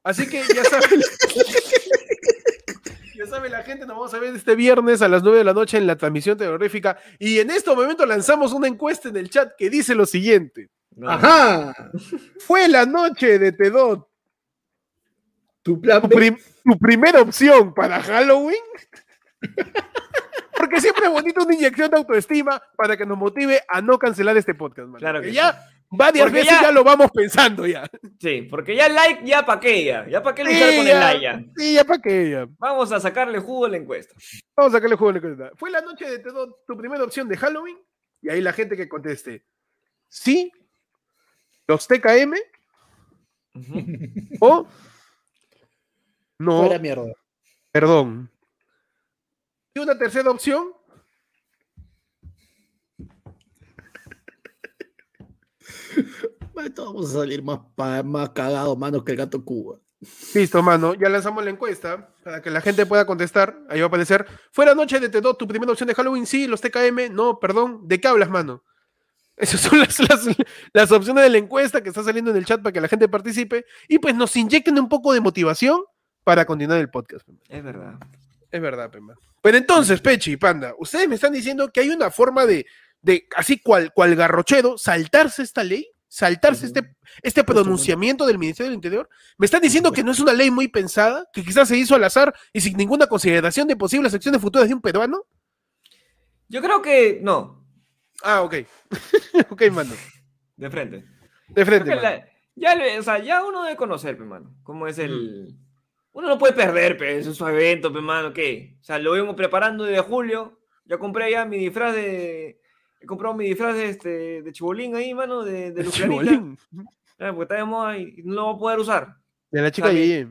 Así que ya saben. [laughs] sabe la gente, nos vamos a ver este viernes a las 9 de la noche en la transmisión terrorífica. Y en este momento lanzamos una encuesta en el chat que dice lo siguiente. No. Ajá. Fue la noche de Tedot Tu plan tu, B. prim- tu primera opción para Halloween. Porque siempre es bonito una inyección de autoestima para que nos motive a no cancelar este podcast, mano. Claro Que que ya varias Porque veces ya... ya- lo vamos pensando ya. Sí, porque ya like, ya pa' qué ya. Ya pa' qué luchar Sí, con ya. el like ya. Sí, ya para qué ya. Vamos a sacarle jugo a la encuesta. Vamos a sacarle juego a la encuesta. Fue la noche de tu primera opción de Halloween. Y ahí la gente que conteste. Sí, los TKM [laughs] o no, Fuera mierda. perdón. Y una tercera opción. [laughs] Todos vamos a salir más, más cagados, manos que el gato Cuba. Listo, mano. Ya lanzamos la encuesta para que la gente pueda contestar. Ahí va a aparecer. Fue la noche de Tedot tu primera opción de Halloween. Sí, los TKM. No, perdón. ¿De qué hablas, mano? Esas son las, las, las opciones de la encuesta que está saliendo en el chat para que la gente participe. Y pues nos inyecten un poco de motivación para continuar el podcast. Es verdad. Es verdad, Pema. Pero entonces, Pechi y Panda, ustedes me están diciendo que hay una forma de, de así cual, cual garrochero, saltarse esta ley, saltarse este, este pronunciamiento del Ministerio del Interior. Me están diciendo que no es una ley muy pensada, que quizás se hizo al azar y sin ninguna consideración de posibles acciones futuras de un peruano. Yo creo que no, Ah, ok. [laughs] ok, mano. [laughs] de frente. De frente. la- ya, o sea, ya uno debe conocer, pe, mano, cómo es el... Uno no puede perder, pe, es su evento, pe, mano, ¿qué? O sea, lo vemos preparando desde julio. Ya compré ya mi disfraz de... He comprado mi disfraz de, este, de chibolín ahí, mano, de, de. [laughs] Chibolín. Porque está de moda y no lo va a poder usar. De la chica. Yeye.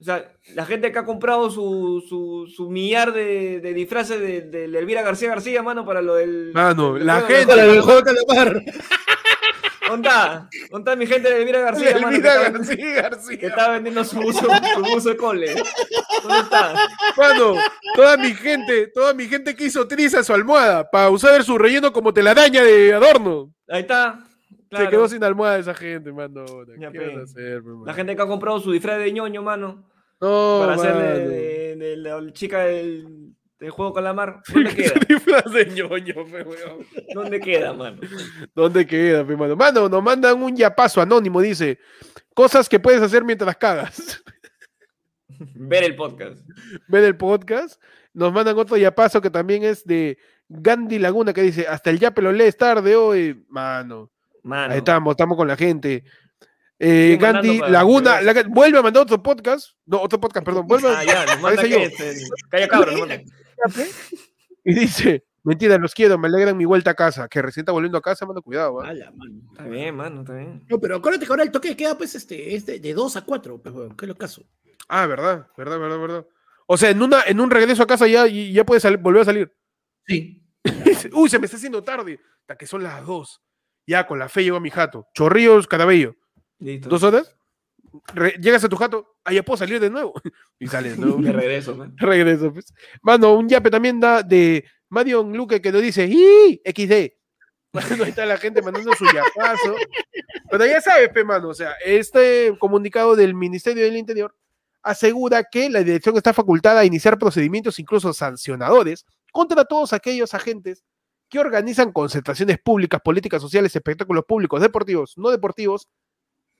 O sea, la gente que ha comprado su, su, su millar de, de disfraces de, de Elvira García García, mano, para lo del. Mano, la gente- Para el juego de calamar. ¿Dónde está? ¿Dónde está mi gente de Elvira García, mano, que, Elvira está, García que García. está vendiendo su uso, su uso de cole? ¿Dónde está? Mano, toda mi gente, toda mi gente que hizo triza su almohada para usar su relleno como telaraña de adorno. Ahí está. Se quedó sin almohada esa gente, mano. Ya, ¿Qué vas a hacer, mano? La gente que ha comprado su disfraz de ñoño, mano, No, para de, mano. de- de la chica del, del juego calamar. [laughs] ¿Dónde queda? Disfraz de ñoño, pe, weón. ¿Dónde queda, mano? ¿Dónde queda, pe, mano? Mano, nos mandan un yapazo anónimo, dice. Cosas que puedes hacer mientras cagas. [laughs] Ver el podcast. Ver el podcast. Nos mandan otro yapazo que también es de Gandhi Laguna, que dice, hasta el yape lo lees tarde hoy. Mano, Mano. ahí estamos, estamos con la gente. Eh, Gandhi Laguna, la- vuelve a mandar otro podcast. No, otro podcast, perdón. [laughs] Vuelve a- Ah, ya, nos manda que este, Calla cabra, nos manda. [laughs] Y dice, mentira, los quiero, me alegran mi vuelta a casa. Que recién está volviendo a casa, mano, cuidado. ¿ah? Ala, mano. Está bien, mano, está bien. No, pero acuérdate que ahora el toque de queda, pues, este, este, de 2 a 4, pues, weón, ¿qué es lo caso? Ah, verdad, verdad, verdad, verdad. O sea, en, una, en un regreso a casa ya, y- ya puedes volver a salir. Sí. [laughs] Uy, se me está haciendo tarde. Hasta que son las dos. Ya, con la fe llego a mi jato. Chorrillos, Carabello. Listo. ¿Dos horas? Llegas a tu jato. Ah, ya puedo salir de nuevo. [laughs] Y sales, ¿no? [laughs] De regreso, man. [laughs] regreso. Pues. Mano, un yape también da de Marion Luque que nos dice ¡Y! XD. Bueno, ahí está la gente mandando su yapazo. Pero ya sabes, pe, mano, o sea, este comunicado del Ministerio del Interior asegura que la dirección está facultada a iniciar procedimientos incluso sancionadores contra todos aquellos agentes que organizan concentraciones públicas, políticas sociales, espectáculos públicos, deportivos, no deportivos,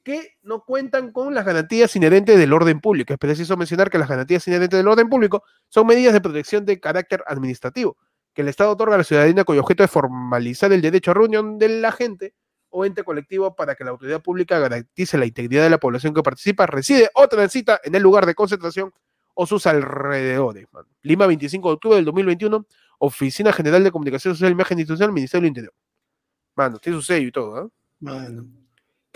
que no cuentan con las garantías inherentes del orden público. Es preciso mencionar que las garantías inherentes del orden público son medidas de protección de carácter administrativo, que el Estado otorga a la ciudadanía cuyo objeto es formalizar el derecho a reunión de la gente o ente colectivo para que la autoridad pública garantice la integridad de la población que participa, reside o transita en el lugar de concentración o sus alrededores. Lima, 25 de octubre del 2021, Oficina General de Comunicación Social Imagen Institucional, Ministerio del Interior. Mano, tiene su sello y todo, ¿ah? Mano.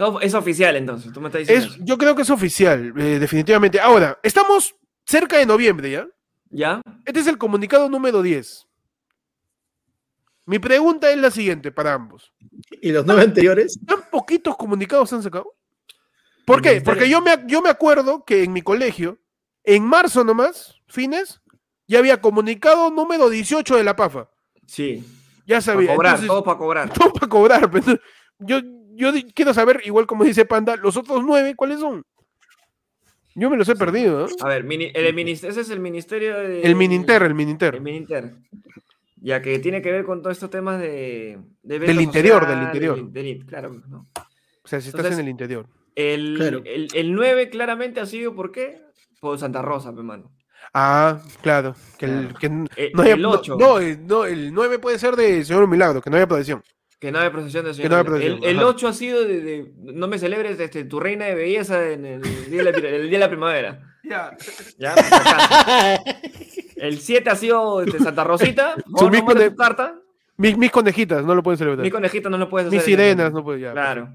Todo es oficial, entonces. Tú me estás diciendo. Es, yo creo que es oficial, eh, definitivamente. Ahora, estamos cerca de noviembre, ¿ya? ¿Ya? Este es el comunicado número 10. Mi pregunta es la siguiente para ambos. ¿Y los nueve anteriores? ¿Tan poquitos comunicados han sacado? ¿Por qué? Porque yo me, yo me acuerdo que en mi colegio, en marzo nomás, fines, ya había comunicado número 18 de la PAFA. Sí. Ya Para sabía. cobrar, Entonces, todo para cobrar. [laughs] todo para cobrar. entonces, yo, yo quiero saber, igual como dice Panda, los otros nueve, ¿cuáles son? Yo me los he perdido, ¿no? A ver, mini- el, minis- ese es el ministerio de... El Mininter, el Mininter. El Mininter. Ya que tiene que ver con todos estos temas de... de Del interior, social, del interior. del- claro, ¿no? O sea, si estás Entonces, en el interior. El, Claro. el, el 9 claramente ha sido, ¿por qué? Por Santa Rosa, hermano. Ah, claro. Que el, que El, no haya- el no- 8, No, el, no, el 9 puede ser de Señor Milagro, que no haya procesión. Que no hay procesión de Que no haya señor. procesión, El, el ajá. 8 ha sido de, de- no me celebres este, tu reina de belleza en el día de la, el día de la primavera. Ya. ¿Ya? El 7 ha sido este, Santa Rosita. Su no de- tu carta. Mis, mis conejitas no lo pueden celebrar. Mi conejito no lo puedes hacer. Mis sirenas no pueden ya. Claro.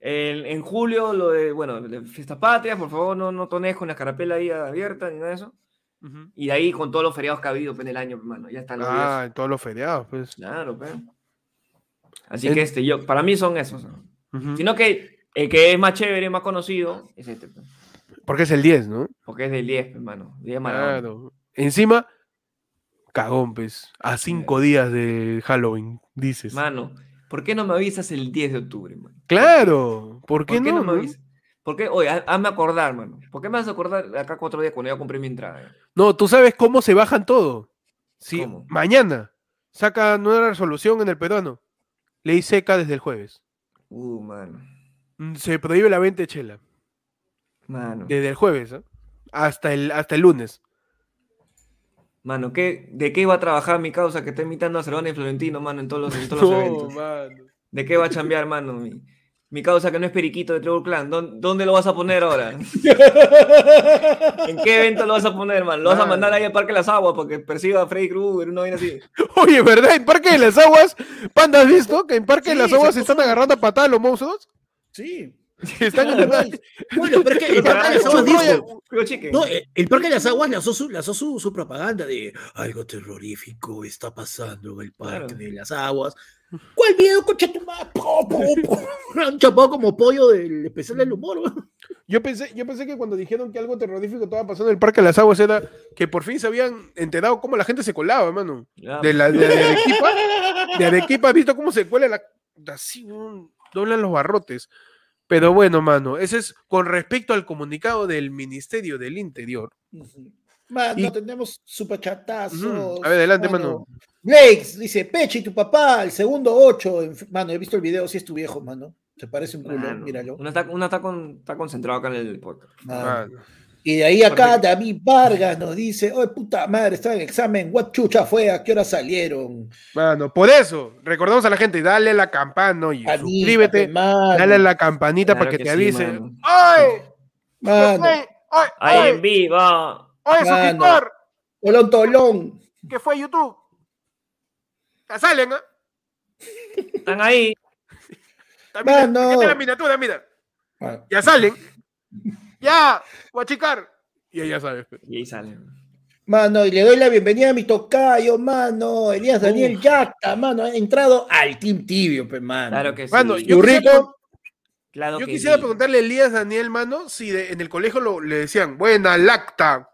El- en julio, lo de, bueno, de fiestas patrias, por favor, no, no tones con la carapela ahí abierta ni nada de eso. Y de ahí con todos los feriados que ha habido pues, en el año, hermano. Ya están los días. Ah, en todos los feriados, pues. Claro, pues. Así que este, yo, para mí son esos. ¿no? Sino que el que es más chévere, más conocido, es este, pues, Porque es el 10, ¿no? porque es del 10, pues, hermano. 10 Maradona. Claro. Encima, cagón, pues. A cinco días de Halloween, dices. Mano, ¿por qué no me avisas el 10 de octubre, mano? Claro. ¿Por qué, ¿Por qué no? no, me avisas? ¿Por qué? Oye, haz- hazme acordar, mano. ¿Por qué me vas a acordar acá cuatro días cuando ya compré mi entrada? No, tú sabes cómo se bajan todo. ¿Cómo? mañana sacan una resolución en el peruano, ley seca desde el jueves. Uh, mano. Mm, Se prohíbe la venta de chela. Mano. Desde el jueves, ¿eh? Hasta el, hasta el lunes. Mano, ¿qué, ¿de qué va a trabajar mi causa que está imitando a Cervana y Florentino, mano, en todos los, en todos los [laughs] No, eventos? mano. ¿De qué va a chambear, mano? Mi, mi causa que no es periquito de Trevor Clan. ¿Dónde, dónde lo vas a poner ahora? [laughs] ¿En qué evento lo vas a poner, mano? ¿Lo vas a mandar ahí al Parque de las Aguas porque persiga a Freddy Krueger, una vaina así? Oye, ¿verdad? En Parque de las Aguas, Panda, ¿has visto que en Parque de Sí, las Aguas se puso están agarrando a patadas los monstruos? Sí. Están Claro, agarrando. Bueno, pero es que [laughs] el Parque de las Aguas dijo. No, eh, el Parque de las Aguas lanzó su, lanzó su, su propaganda de algo terrorífico está pasando en el Parque Claro. de las Aguas. ¿Cuál video, concha tu madre? Chapado como pollo del especial del humor. weón. Yo pensé, yo pensé que cuando dijeron que algo terrorífico estaba pasando en el Parque de las Aguas era que por fin se habían enterado cómo la gente se colaba, hermano. De, la, de, de Arequipa, de Arequipa, ¿has visto cómo se cuela la. Así, weón, doblan los barrotes. Pero bueno, mano, ese es con respecto al comunicado del Ministerio del Interior. Mano, Y- tenemos superchatazos. Ujú. A ver, adelante, mano. Blakes dice, Peche y tu papá, el segundo ocho. En fin- Mano, he visto el video, sí es tu viejo, mano. Se parece un culo, mano. míralo. Uno está, uno está, con- está concentrado acá en el podcast. Mano. Mano. Y de ahí acá. David Vargas nos dice, oye puta madre, estaba en examen, what chucha fue, a qué hora salieron. Mano, por eso, recordamos a la gente, dale a la campana y suscríbete, mano. dale a la campanita Claro para que, que te sí, avise. mano. ¡Ay! ¿Qué Mano, fue? ¡Ay! Ahí ¡Ay! en vivo. ¡Ay, Mano. suscriptor! Tolón, Tolón. ¿Qué fue YouTube? Ya salen, ¿ah? Están ahí. También, Mano. fíjate la miniatura, mira. Ah, Ya salen. Ya, guachicar. Y ahí ya sabes. Y ahí salen. Mano, y le doy la bienvenida a mi tocayo, mano, Elías Daniel Yacta, mano, ha entrado al Team Tibio, pe, mano. Claro que sí. Mano, yo quisiera, Claro yo que quisiera sí. preguntarle a Elías Daniel, mano, si de- en el colegio lo- le decían, buena lacta.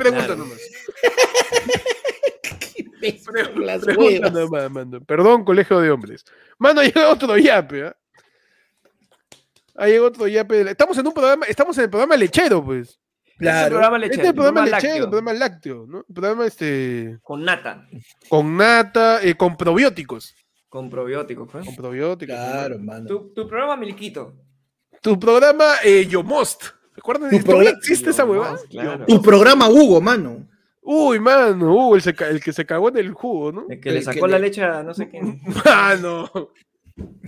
Pregunta Claro. nomás. [laughs] Pregunta. Perdón, colegio de hombres. Mano, [laughs] llega otro yape, ¿ah? Ahí llega otro yape. Estamos en un programa, estamos en el programa lechero, pues. Este es el Claro. programa Este lechero, es el programa programa lechero, el programa lácteo, ¿no? El programa este, Con nata. con nata, eh, con probióticos. Con probióticos, pues. Con probióticos. Claro, mano. Tu, tu programa Milquito. Tu programa eh, Yomost. ¿Recuerdan? Tu ¿Todavía programa- existe esa huevada? Claro. Tu programa Hugo, mano. Uy, mano, Hugo, el, que se cagó en el jugo, ¿no? El que le que sacó la le- leche a no sé quién. [laughs] Mano.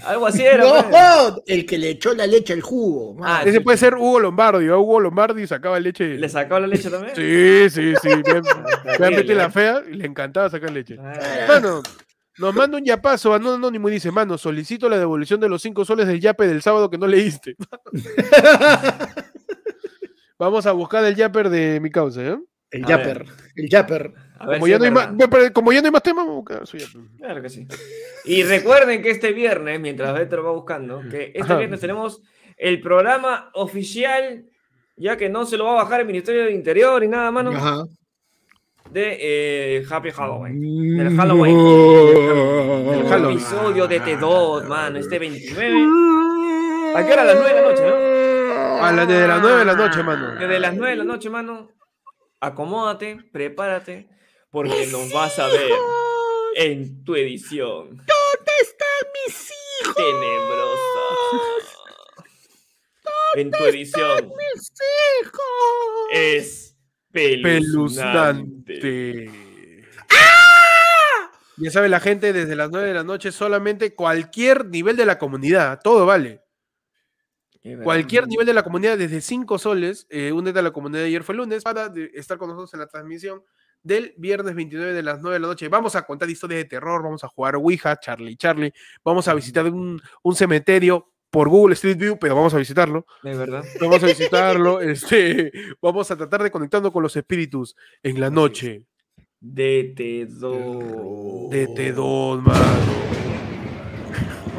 Algo así era. pues. No, el que le echó la leche al jugo. Ah, Ese sí, puede sí. ser Hugo Lombardi. ¿ah? Hugo Lombardi sacaba leche. ¿Le sacó la leche también? Sí, sí, sí. [laughs] Terrible, Betty la ¿eh? fea y le encantaba sacar leche. Ah, Mano, nos manda un yapazo no anónimo y dice, mano, solicito la devolución de los cinco soles del yape del sábado que no leíste. [laughs] Vamos a buscar el yapper de mi causa, ¿eh? El yapper. El yapper. Como si ya, no más, como ya no hay más temas, vamos a buscar su yapper. Claro que sí. Y recuerden que este viernes, mientras Beto va buscando, que este Ajá. viernes tenemos el programa oficial, ya que no se lo va a bajar el Ministerio del Interior y nada, mano, Ajá. de eh, Happy Halloween. Mm. Del Halloween. El episodio de T2, mano, este 29. ¿A qué hora? A las 9 de la noche, ¿no? A las de las 9 de la noche, mano. Desde las 9 de la noche, mano, acomódate, prepárate, porque nos vas a ver en tu edición. ¿Dónde están mis hijos? Tenebrosa. En tu edición. Es peluznante. Peluznante. Ya sabe la gente, desde las 9 de la noche, solamente cualquier nivel de la comunidad, todo vale. Cualquier nivel de la comunidad, desde 5 soles, eh, únete a la comunidad de ayer fue lunes para de- estar con nosotros en la transmisión del viernes 29 de las 9 de la noche. Vamos a contar historias de terror, vamos a jugar Ouija, Charlie Charlie, vamos a visitar un, un cementerio por Google Street View, pero vamos a visitarlo. Es verdad. Vamos a visitarlo, [laughs] este, vamos a tratar de conectarnos con los espíritus en la noche DT2. de T2, mano.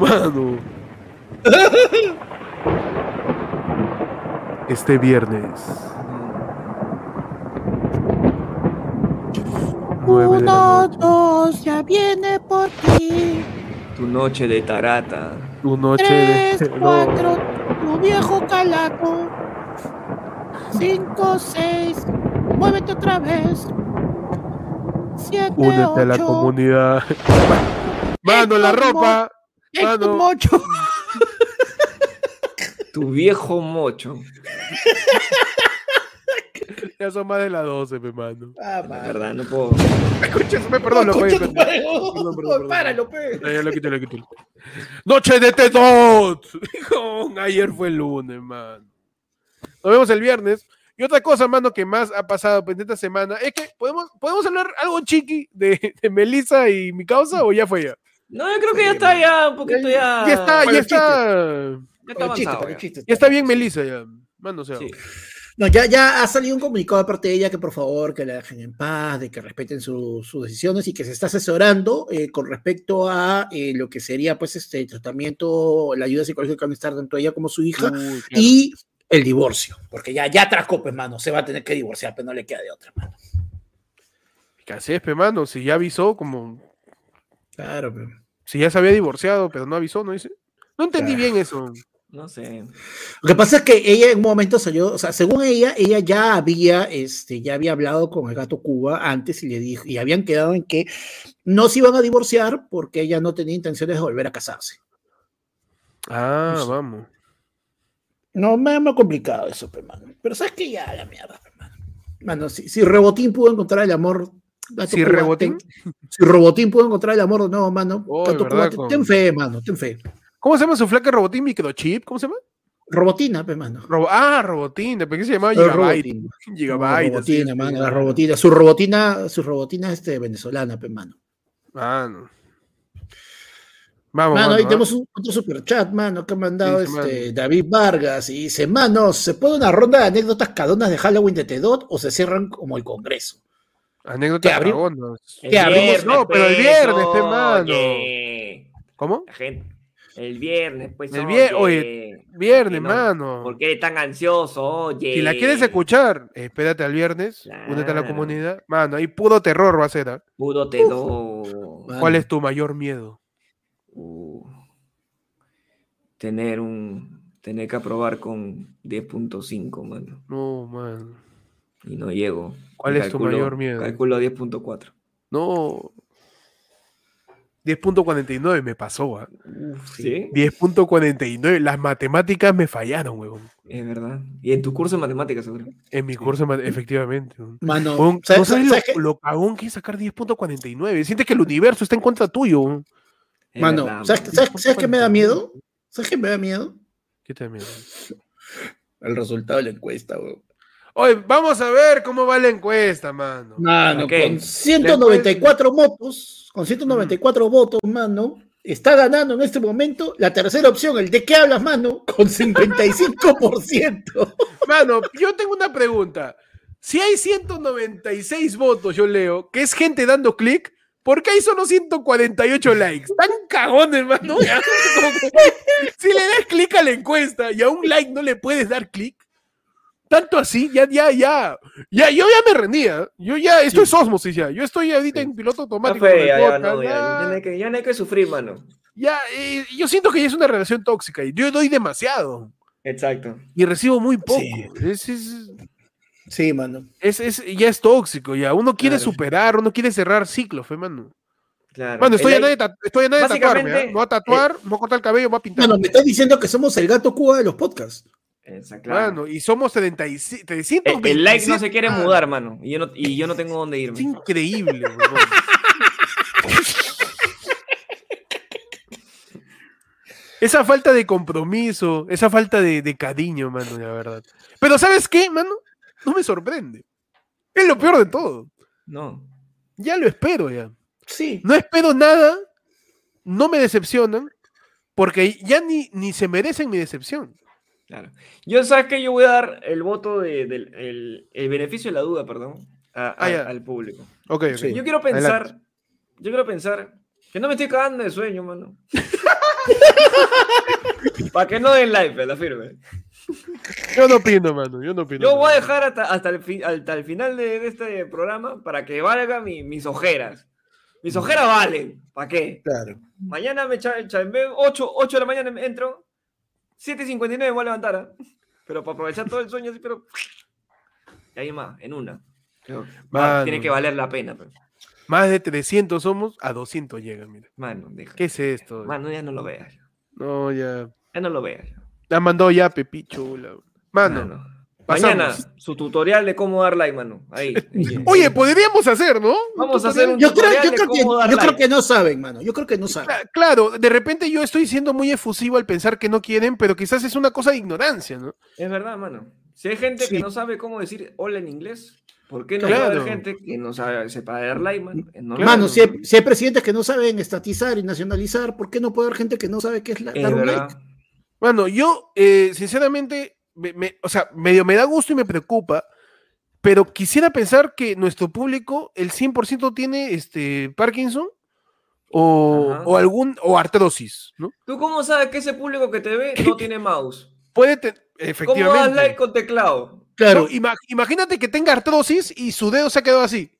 [laughs] Mano. [laughs] Este viernes. 9 de la noche. dos, ya viene por ti. Tu noche de tarata. Tu noche Tres, [laughs] de. cuatro, tu viejo calaco. Cinco, seis, muévete otra vez. Siete, Únete a la ocho, comunidad. Mano, la ropa. Mano. Tu viejo mocho. [laughs] Ya son más de las 12, me mano. Ah, La verdad, no puedo. Escúchame, perdón, lo no. Perdón, perdón, perdón. Páralo, pe. Ya, ya lo quité, lo quité. Noche de T2. Con- [laughs] Ayer fue el lunes, man. Nos vemos el viernes. Y otra cosa, mano, que más ha pasado pues, esta semana es que podemos, podemos hablar algo chiqui de, [laughs] de Melissa y mi causa o ya fue ya. No, yo creo que ya está ya un poquito ya. Ya está, ya está. Ya está chiste, el ya. chiste. Ya está bien Melissa ya. Mano, o sea. Sí. No, ya, ya ha salido un comunicado de parte de ella que por favor que la dejen en paz, de que respeten su- sus decisiones y que se está asesorando eh, con respecto a eh, lo que sería pues este tratamiento, la ayuda psicológica que van a estar tanto ella como su hija Uy, claro. y el divorcio, porque ya, ya atracó, pues, mano, se va a tener que divorciar, pero no le queda de otra, mano. ¿Qué haces, pe, mano? Si ya avisó, como. Claro, pero... Si ya se había divorciado, pero no avisó, ¿no dice? No entendí Claro. bien eso. No sé. Lo que pasa es que ella en un momento salió, o sea, según ella, ella ya había, este, ya había hablado con el gato Cuba antes y le dijo, y habían quedado en que no se iban a divorciar porque ella no tenía intenciones de volver a casarse. Ah, Pues- vamos. No, me ha complicado eso, pe, mano. Pero sabes que ya, la mierda, pe, mano. Mano, si, si Rebotín pudo encontrar el amor. Gato ¿Si Cuba, Rebotín? ten- si Robotín pudo encontrar el amor nuevo, mano. Oh, Gato ¿verdad? Cuba, ten, Con- ten fe, mano, ten fe. ¿Cómo se llama su flaca robotín microchip? ¿Cómo se llama? Robotina, pe, mano. Robo- ah, robotín. ¿De qué se llamaba Eh, Gigabyte? Robotín. Gigabyte. No, robotina, mano, la robotina. Su robotina, su robotina este, venezolana, pe, mano. Mano. Vamos, Mano, mano, ahí ¿ah? tenemos un, otro superchat, mano, que ha mandado este, mano. David Vargas. Y dice, mano, ¿se puede una ronda de anécdotas cadonas de Halloween de T-Dot o se cierran como el Congreso? Anécdotas cagonas. Que abrimos- no, pero el viernes, pe, mano. oye. ¿Cómo? La gente. El viernes, pues. El vier- oye. Viernes, no? mano. ¿Por qué eres tan ansioso? Oye. Si la quieres escuchar, espérate al viernes, únete a la Claro. comunidad. Mano, ahí puro terror va a ser. ¿ah? Puro te do. Mano. ¿Cuál es tu mayor miedo? Uh, tener un. Tener que aprobar con 10.5, mano. No, mano. Y no llego. ¿Cuál es tu mayor miedo? Calculo 10.4. No. 10.49 me pasó, ¿ah? ¿Sí? 10.49. Las matemáticas me fallaron, huevón. Es verdad. Y en tu curso de matemáticas, seguro. En mi curso, de mate- efectivamente. Mano, Huevón, ¿sabes- ¿No sabes sabes lo, qué? lo cagón que es sacar 10.49? Sientes que el universo está en contra tuyo. Mano, verdad, ¿sabes, mano. sabes- sabes qué me da miedo? ¿Sabes qué me da miedo? ¿Qué te da miedo? El resultado de la encuesta, weón. Oye, vamos a ver cómo va la encuesta, mano. Mano, ¿Qué? con 194 votos, con 194 votos, mano, está ganando en este momento la tercera opción, el de qué hablas, mano, con 55%. [laughs] Mano, yo tengo una pregunta. Si hay 196 votos, yo leo, que es gente dando clic, ¿Por qué hay solo 148 likes? Tan cagones, hermano. [laughs] Si le das clic a la encuesta y a un like no le puedes dar clic, tanto así, ya, ya, ya. Ya, yo ya me rendía. Yo ya, esto es osmosis ya. Yo estoy ahorita en piloto automático. fue, ya, no, ya, ya no hay que, ya no hay que sufrir, mano. ya, eh, yo siento que ya es una relación tóxica y yo doy demasiado Exacto. y recibo muy poco. Sí. Es, es, Sí, mano. es, es- ya es tóxico, ya. Uno quiere Claro. superar, uno quiere cerrar ciclos, fe, mano. Claro. Mano, estoy a El like- ta- estoy a nada de tatuarme, básicamente. Me voy a tatuar, me voy a cortar el cabello, me voy a pintar. Mano, me estás diciendo que somos el gato Cuba de los podcasts. Esa, claro. Mano, y somos 36, El, 327. el like no se quiere Ah, mudar, mano. Y yo no, y yo no tengo dónde Es irme. increíble, [laughs] huevón. Esa falta de compromiso, esa falta de, de cariño, mano, la verdad. Pero ¿sabes qué, mano? No me sorprende. Es lo peor de todo. No. Ya lo espero, ya. Sí. No espero nada, no me decepcionan, porque ya ni, ni se merecen mi decepción. Claro. Yo, ¿sabes que Yo voy a dar el voto de, del el, el beneficio de la duda, perdón, a- a- Ah, ya. al público. Ok, ok. Sí. Yo quiero pensar, Adelante. yo quiero pensar que no me estoy cagando de sueño, mano. [laughs] Para que no den like, me la firme. Yo no opino, mano. Yo no opino. Yo voy a dejar hasta, hasta, el, fi- hasta el final de, de este programa para que valga mi- mis ojeras. Mis ojeras valen. ¿Para qué? Claro. Mañana me cha- chambeo, 8, 8 de la mañana me entro, 7.59 me voy a levantar, ¿ah? pero para aprovechar todo el sueño, así, pero... Y ahí más, en una. Tiene que valer la pena. Pero. Más de 300 somos, a 200 llegan, mira. Mano, deja. ¿Qué es esto? Mano, ya no lo veas. No, ya. Ya no lo veas. La mandó ya Pepicho. la- Mano. Mano. Pasamos. Mañana, su tutorial de cómo dar like, mano. [laughs] Ahí. Oye, podríamos hacer, ¿no? Vamos a hacer un Yo creo, tutorial de creo que, cómo dar yo creo que no saben, mano. Yo creo que no saben. Cla- Claro, de repente yo estoy siendo muy efusivo al pensar que no quieren, pero quizás es una cosa de ignorancia, ¿no? Es verdad, mano. Si hay gente que no sabe cómo decir hola en inglés, ¿por qué no puede Claro. haber gente que no sabe sepa dar like, man? Es normal. Mano, si hay, si hay presidentes que no saben estatizar y nacionalizar, ¿por qué no puede haber gente que no sabe qué es la, Es dar un verdad. like? Bueno, yo, eh, sinceramente, me- me- o sea, medio me da gusto y me preocupa, pero quisiera pensar que nuestro público, el 100% tiene este, Parkinson o, o algún, o artrosis, ¿no? ¿Tú cómo sabes que ese público que te ve no [laughs] tiene mouse? Puede tener, ¿Cómo das efectivamente. like con teclado? Claro, No, ima- imagínate que tenga artrosis y su dedo se ha quedado así.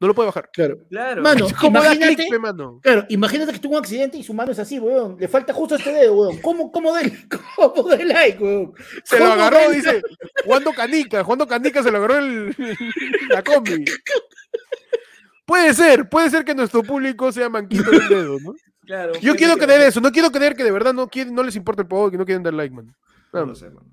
No lo puede bajar. claro. Claro. Mano, ¿Cómo da imagínate, mano? claro, imagínate que tuvo un accidente y su mano es así, weón. Le falta justo este dedo, weón. ¿Cómo, cómo de, [laughs] cómo de like, weón? Se lo ¿Cómo agarró, de- dice, jugando canica, jugando canica se lo agarró el, la combi. Puede ser, puede ser que nuestro público sea manquito del dedo, ¿no? Claro, Yo quiero que- creer eso, no quiero creer que de verdad no, quieren, no les importa el poder, que no quieren dar like, man. No No, lo sé, mano.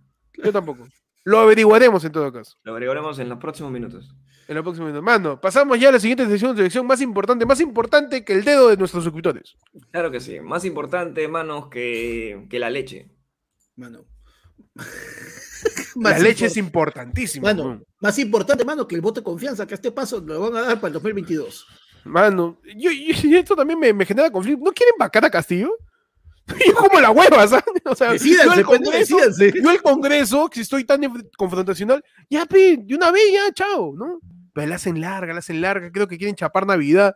yo tampoco. Lo averiguaremos en todo caso. Lo averiguaremos en los próximos minutos. En la próxima minuto. Mano, pasamos ya a la siguiente sección, sección más importante, más importante que el dedo de nuestros suscriptores. Claro que sí. Más importante, manos, que, que la leche. Mano. [laughs] La leche es importantísima. Mano, Mano, más importante, mano, que el voto de confianza, que a este paso lo van a dar para el 2022. mano yo, esto también me, me genera conflicto. ¿No quieren vacar a Castillo? [laughs] Yo como la hueva, ¿sabes? O sea, yo Decídanse, el Congreso, decídanse. yo el Congreso, si estoy tan confrontacional, ya, pe, de una vez, ya, chao, ¿no? Pero la hacen larga, la hacen larga, creo que quieren chapar Navidad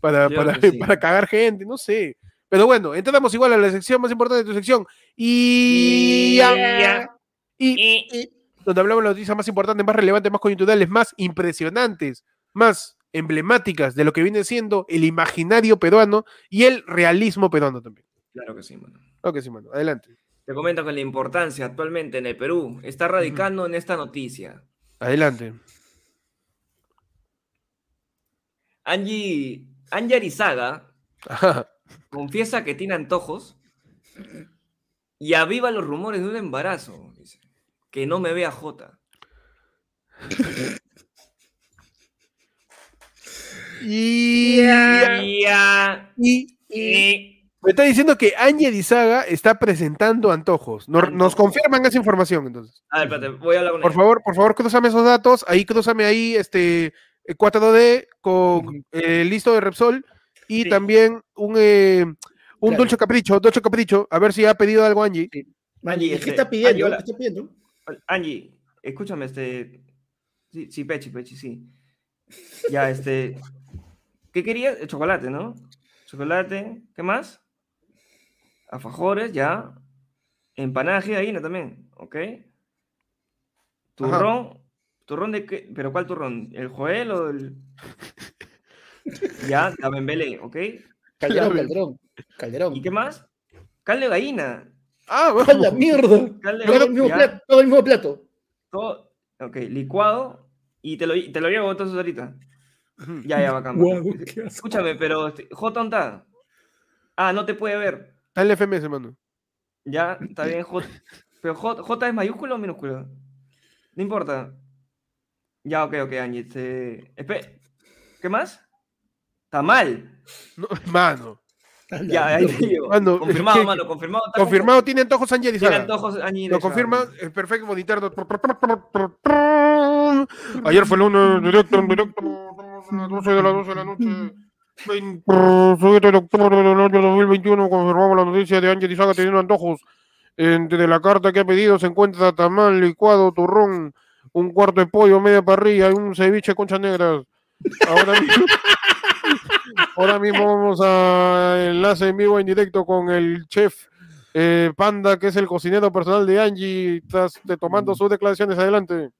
para, para, que sí. para cagar gente, no sé. Pero bueno, entramos igual a la sección más importante de tu sección. Y... y, donde hablamos de las noticias más importantes, más relevantes, más coyunturales, más impresionantes, más emblemáticas de lo que viene siendo el imaginario peruano y el realismo peruano también. Claro que sí, mano. Ok, sí, mano. Adelante. Te comento que la importancia actualmente en el Perú está radicando en esta noticia. Adelante. Angie, Angie Arizaga Ajá. confiesa que tiene antojos y aviva los rumores de un embarazo. dice. Que no me vea Jota. Y, Ya, Y, y- me está diciendo que Angie Dizaga está presentando antojos. Nos, confirman esa información, entonces. A ver, espérate, voy a hablar con Por ella. favor, por favor, cruzame esos datos. Ahí cruzame ahí este eh, 4D con Ujú. eh, listo de Repsol y Sí. también un, eh, un Claro. dulce capricho, dulce capricho. A ver si ha pedido algo Angie. mano, Angie, ¿y este, ¿qué está pidiendo? Angie, hola. ¿Qué está pidiendo? Angie, escúchame, este. Sí, sí, Pechi, Pechi, sí. Ya, este. ¿Qué querías? Eh, Chocolate, ¿no? Chocolate. ¿Qué más? Alfajores, ya. Empanadas de gallina también, ¿ok? Turrón. ¿Turrón de qué? ¿Pero cuál turrón? ¿El Joel o el...? ya, la Bembele, ¿ok? Calderón, Calderón. Calderón. ¿Y qué más? Caldo de gallina. Ah, ¡A bueno. la mierda! Caldo de Todo el mismo plato. Todo el mismo plato. todo- ok, licuado. Y te lo, te lo llevo entonces ahorita. Ya, ya, bacán. Asco. Escúchame, pero este, J. Ah, no te puede ver. Dale FMS, mano. Ya, está bien, J. Pero J, J es mayúsculo o minúsculo. No importa. Ya, ok, ok, Angie. Espe- ¿Qué más? Está mal. No, mano. Ya, ahí te llevo. Mano, confirmado, ¿qué- mano, confirmado. está Confirmado, tiene antojos Angie. Tiene antojos, Angie Lo confirma, es perfecto monitor. Ayer fue el lunes, directo, en directo, a las 12 de las 12 de la noche. 27 de octubre del año 2021 confirmamos la noticia de Ángel Izaga teniendo antojos. Entre la carta que ha pedido se encuentra tamal, licuado, turrón, un cuarto de pollo, media parrilla y un ceviche conchas negras. Ahora mismo, vamos a enlace en vivo en directo con el chef eh, Panda, que es el cocinero personal de Angie, estás de- tomando sus declaraciones. Adelante.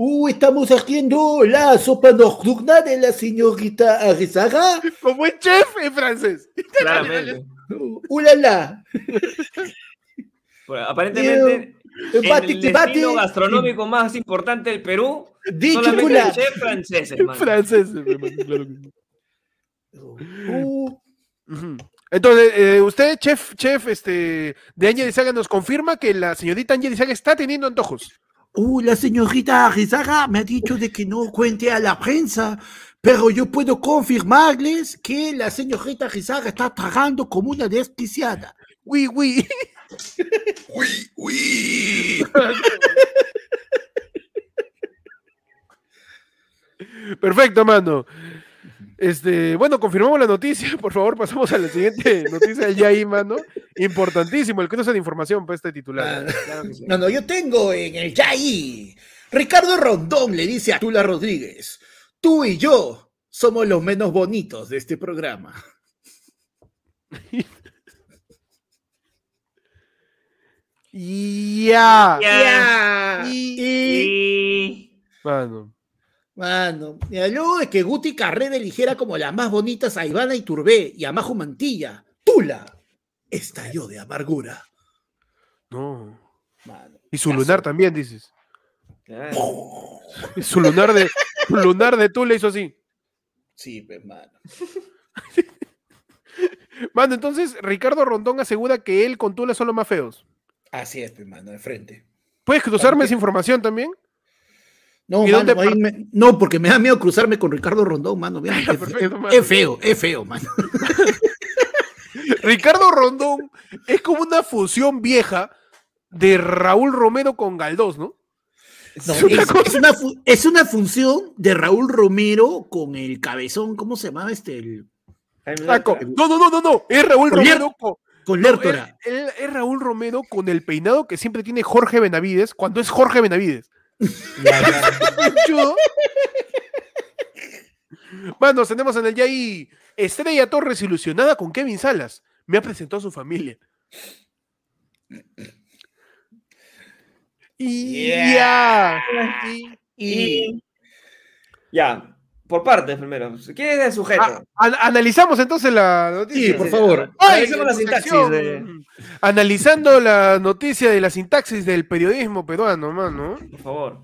Uh, estamos haciendo la sopa nocturna de la señorita Arizaga. Como el chef en francés. Claramente. Uh, ulala. Bueno, aparentemente, en Bate, el bate. destino gastronómico más importante del Perú, De solamente chocolate. hay chef francés, hermano. francés. hermano, claro que sí. Uh. Entonces, eh, usted, chef, chef este, de Ángel Izaga, nos confirma que la señorita Ángel Izaga está teniendo antojos. Uh, la señorita Arizaga me ha dicho de que no cuente a la prensa, pero yo puedo confirmarles que la señorita Arizaga está tragando como una desquiciada. Uy, uy. Perfecto, mano. Este, bueno, confirmamos la noticia. [laughs] Por favor, pasamos a la siguiente [laughs] noticia del Yai, mano. Importantísimo, el cruce de información para este titular. Claro que sí. No, no, yo tengo en el Yai. Ricardo Rondón le dice a Tula Rodríguez, tú y yo somos los menos bonitos de este programa. [laughs] Ya. Ya. Y- Mano. Mano, mira, luego de que Guti Carrera eligiera como las más bonitas a Ivana Iturbé y a Majo Mantilla, Tula estalló de amargura. No. Mano, Y su lunar también, dices. Claro. Y su lunar de, lunar de tú le hizo así. Sí, pues, [laughs] mano. Entonces Ricardo Rondón asegura que él con Tula son los más feos. Así es, pues, mano, de frente. ¿Puedes cruzarme esa información también? No, ¿Y mano, dónde ahí par- me- no, porque me da miedo cruzarme con Ricardo Rondón, mano. mira, [laughs] es, Perfecto, es- mano. es feo, es feo, mano. [laughs] Ricardo Rondón es como una fusión vieja de Raúl Romero con Galdós, ¿no? No, Es una es, cosa- es una fu- es una función de Raúl Romero con el cabezón, ¿cómo se llamaba este? El- Ah, con-. No, no, no, no, no. Es Raúl Con Romero con. con Lertora. es Raúl Romero con el peinado que siempre tiene Jorge Benavides cuando es Jorge Benavides. [laughs] Manos, tenemos en el Yai Estrella Torres ilusionada con Kevin Salas. Me ha presentado a su familia. Y Yeah. ya. Y- Y Ya, por partes primero. ¿Quién es el sujeto? Ah, an- analizamos entonces la noticia. Sí, por favor. Ay, Analicemos la sintaxis de- Analizando la noticia de la sintaxis del periodismo peruano, mano. Por favor.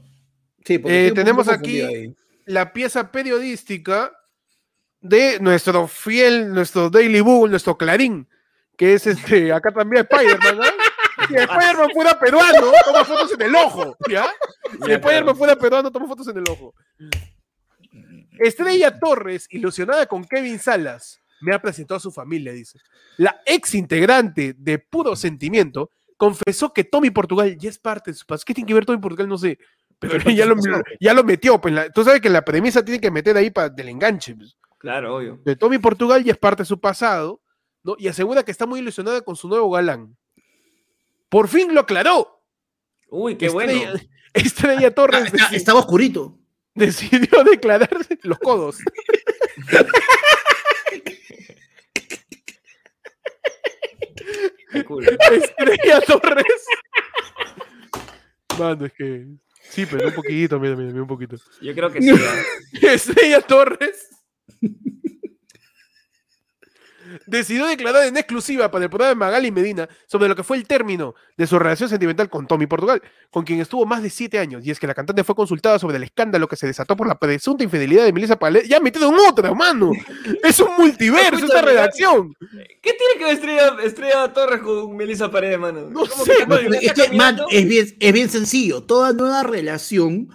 Sí, porque Eh, tenemos aquí-. La pieza periodística de nuestro fiel, nuestro Daily Bugle, nuestro Clarín, que es este, acá también Spider-Man, ¿no? [laughs] Si Spider-Man fuera peruano, toma fotos en el ojo, ¿ya? Si Spider-Man fuera peruano, toma fotos en el ojo. Estrella Torres, ilusionada con Kevin Salas, me ha presentado a su familia, dice. La ex integrante de Puro Sentimiento confesó que Tommy Portugal ya es parte de su pasado. ¿Qué tiene que ver Tommy Portugal? No sé. Pero ya lo, [laughs] ya lo metió. Pues, la- tú sabes que la premisa tiene que meter ahí para del enganche. pues. Claro, obvio. De Tommy Portugal ya es parte de su pasado, ¿no? Y asegura que está muy ilusionada con su nuevo galán. Por fin lo aclaró. Uy, qué Estrella, bueno. Estrella [laughs] Ah, Torres está- deci- estaba oscurito. [laughs] decidió declararse los codos. Estrella Torres. Mano, es que. Sí, pero un poquito, mira, mira, mira, un poquito. Yo creo que sí. ¿ah? [laughs] Estrella Torres decidió declarar en exclusiva para el programa de Magali Medina sobre lo que fue el término de su relación sentimental con Tommy Portugal, con quien estuvo más de siete años. Y es que la cantante fue consultada sobre el escándalo que se desató por la presunta infidelidad de Melissa Palé. Ya metido en otra, mano. [laughs] Es un multiverso esta Escúchame, redacción. ¿Qué tiene que ver Estrella, Estrella Torres con Melissa Paredes, mano? No ¿Cómo sé, que Es man, es bien, es bien sencillo. Toda nueva relación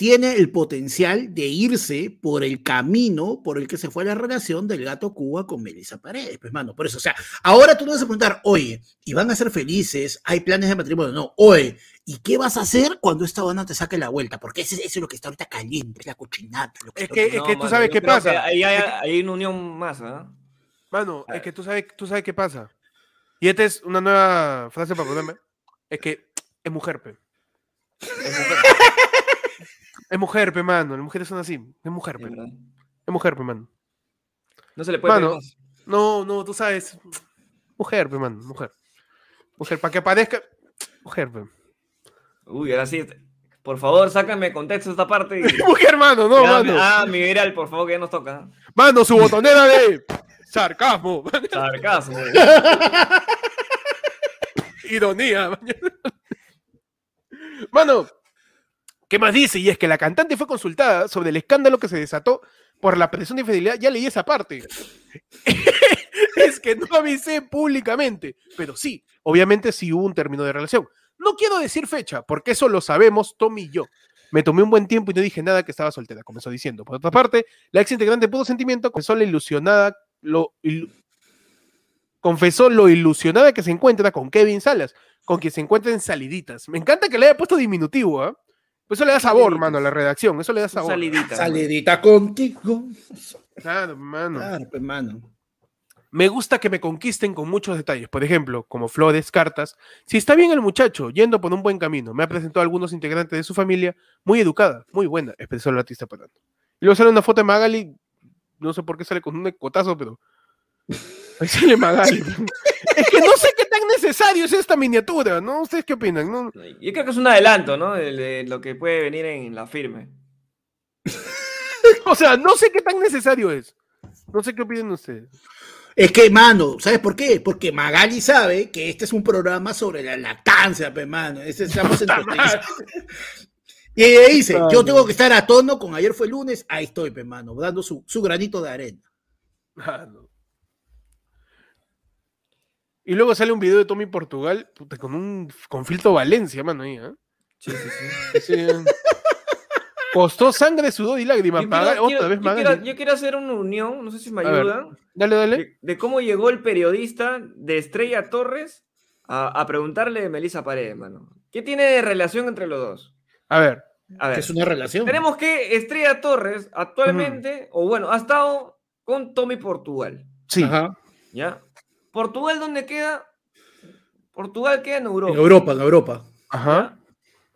tiene el potencial de irse por el camino por el que se fue la relación del gato Cuba con Melissa Paredes. Pues, mano, por eso, o sea, ahora tú no vas a preguntar, oye, ¿y van a ser felices? ¿Hay planes de matrimonio? No, oye, ¿y qué vas a hacer cuando esta banda te saque la vuelta? Porque ese- eso es lo que está ahorita caliente, es la cochinata. lo que Es que- es que tú mano, sabes qué pasa. que Ahí hay, hay una unión más, ¿ah? Mano, A es que tú sabes, tú sabes qué pasa. Y esta es una nueva frase para ponerme. Es que es mujer, pe. Es mujer, Es mujer, pe, mano. Las mujeres son así. Es mujer, pe. Es mujer, pe, mano. No se le puede Mano. más. No, no, tú sabes. Mujer, pe, mano. Mujer. Mujer, para que aparezca. Mujer, pe. Uy, ahora sí. Por favor, sácame contexto esta parte. Y... [laughs] Mujer, mano, no, Ya, mano. ah, mi viral, por favor, que ya nos toca. Mano, su botonera de sarcasmo. [laughs] Sarcasmo. [laughs] Ironía. Mano, ¿qué más dice? Y es que la cantante fue consultada sobre el escándalo que se desató por la presunta infidelidad. Ya leí esa parte. [laughs] es que no avisé públicamente, pero sí, obviamente sí hubo un término de relación. No quiero decir fecha, porque eso lo sabemos Tommy y yo. Me tomé un buen tiempo y no dije nada que estaba soltera, comenzó diciendo. Por otra parte, la ex integrante pudo sentimiento confesó la ilusionada, lo, confesó lo ilusionada que se encuentra con Kevin Salas, con quien se encuentra en saliditas. Me encanta que le haya puesto diminutivo, ¿ah? Pues eso le da sabor, mano, a la redacción. Eso le da sabor. Salidita. Salidita contigo. Claro, mano. Claro, pues, mano. Me gusta que me conquisten con muchos detalles, por ejemplo, como flores, cartas. Si está bien el muchacho, yendo por un buen camino, me ha presentado a algunos integrantes de su familia, muy educada, muy buena, expresó el artista patando. Y luego sale una foto de Magali, no sé por qué sale con un cotazo, pero ahí sale Magali. es que no sé qué necesario es esta miniatura, ¿no? ¿Ustedes qué opinan? No, Yo creo que es un adelanto, ¿no? De, de lo que puede venir en la firme. [laughs] O sea, no sé qué tan necesario es. No sé qué opinan ustedes. Es que, mano, ¿sabes por qué? Porque Magali sabe que este es un programa sobre la lactancia, pe, mano. Ese estamos en Y ella dice, yo tengo que estar a tono con ayer fue lunes, ahí estoy, pe, mano, dando su, su granito de arena. Ah, no. Y luego sale un video de Tommy Portugal puta, con un con filtro Valencia, mano, ahí, ¿ah? Sí, sí, sí. Sí. Costó sangre, sudor y lágrimas. Yo quiero, otra quiero- vez yo Magali. quiero- yo quiero hacer una unión, no sé si me A ver. ayudan, Dale, dale. de, de cómo llegó el periodista de Estrella Torres a, a preguntarle de Melissa Paredes, mano. ¿Qué tiene de relación entre los dos? A ver. A ver, Que es una relación. tenemos que Estrella Torres actualmente, o bueno, ha estado con Tommy Portugal, Sí. Ajá. ¿ya? ¿Portugal dónde queda? Portugal queda en Europa. En Europa, en Europa. Ajá.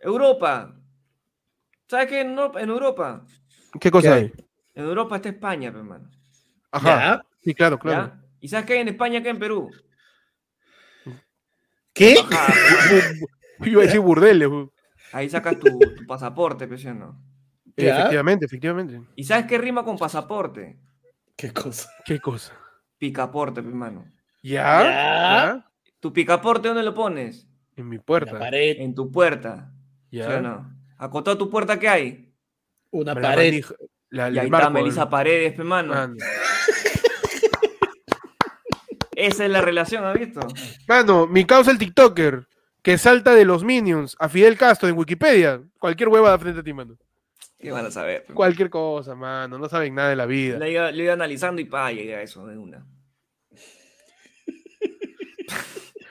Europa. ¿Sabes qué? En Europa, en Europa, ¿Qué cosa ¿Qué hay? hay? en Europa está España, hermano. Ajá. ¿Ya? Sí, claro, ¿Ya? claro. ¿Y sabes qué hay en España, qué hay en Perú? ¿Qué? Ajá, pe, Iba a decir burdeles. bu. ahí sacas tu, tu pasaporte, pe, ¿sí o no? ¿Ya? Efectivamente, efectivamente. ¿Y sabes qué rima con pasaporte? ¿Qué cosa? ¿Qué cosa? Picaporte, hermano. ¿Ya? ¿Tu picaporte dónde lo pones? En mi La puerta. pared, En tu puerta. ¿Sí ¿Ya? o no? Acotado a tu puerta, ¿qué hay? una La pared. manija- la- Y ahí está Melissa el- Paredes, pe, mano. Mano. [laughs] Esa es la relación, ¿has visto? Mano, mi causa el TikToker que salta de los Minions a Fidel Castro en Wikipedia. Cualquier hueva frente a ti, mano. ¿Qué van a saber? pe? Cualquier cosa, mano. No saben nada de la vida. Le iba, le iba analizando y pa, llegué a eso de una.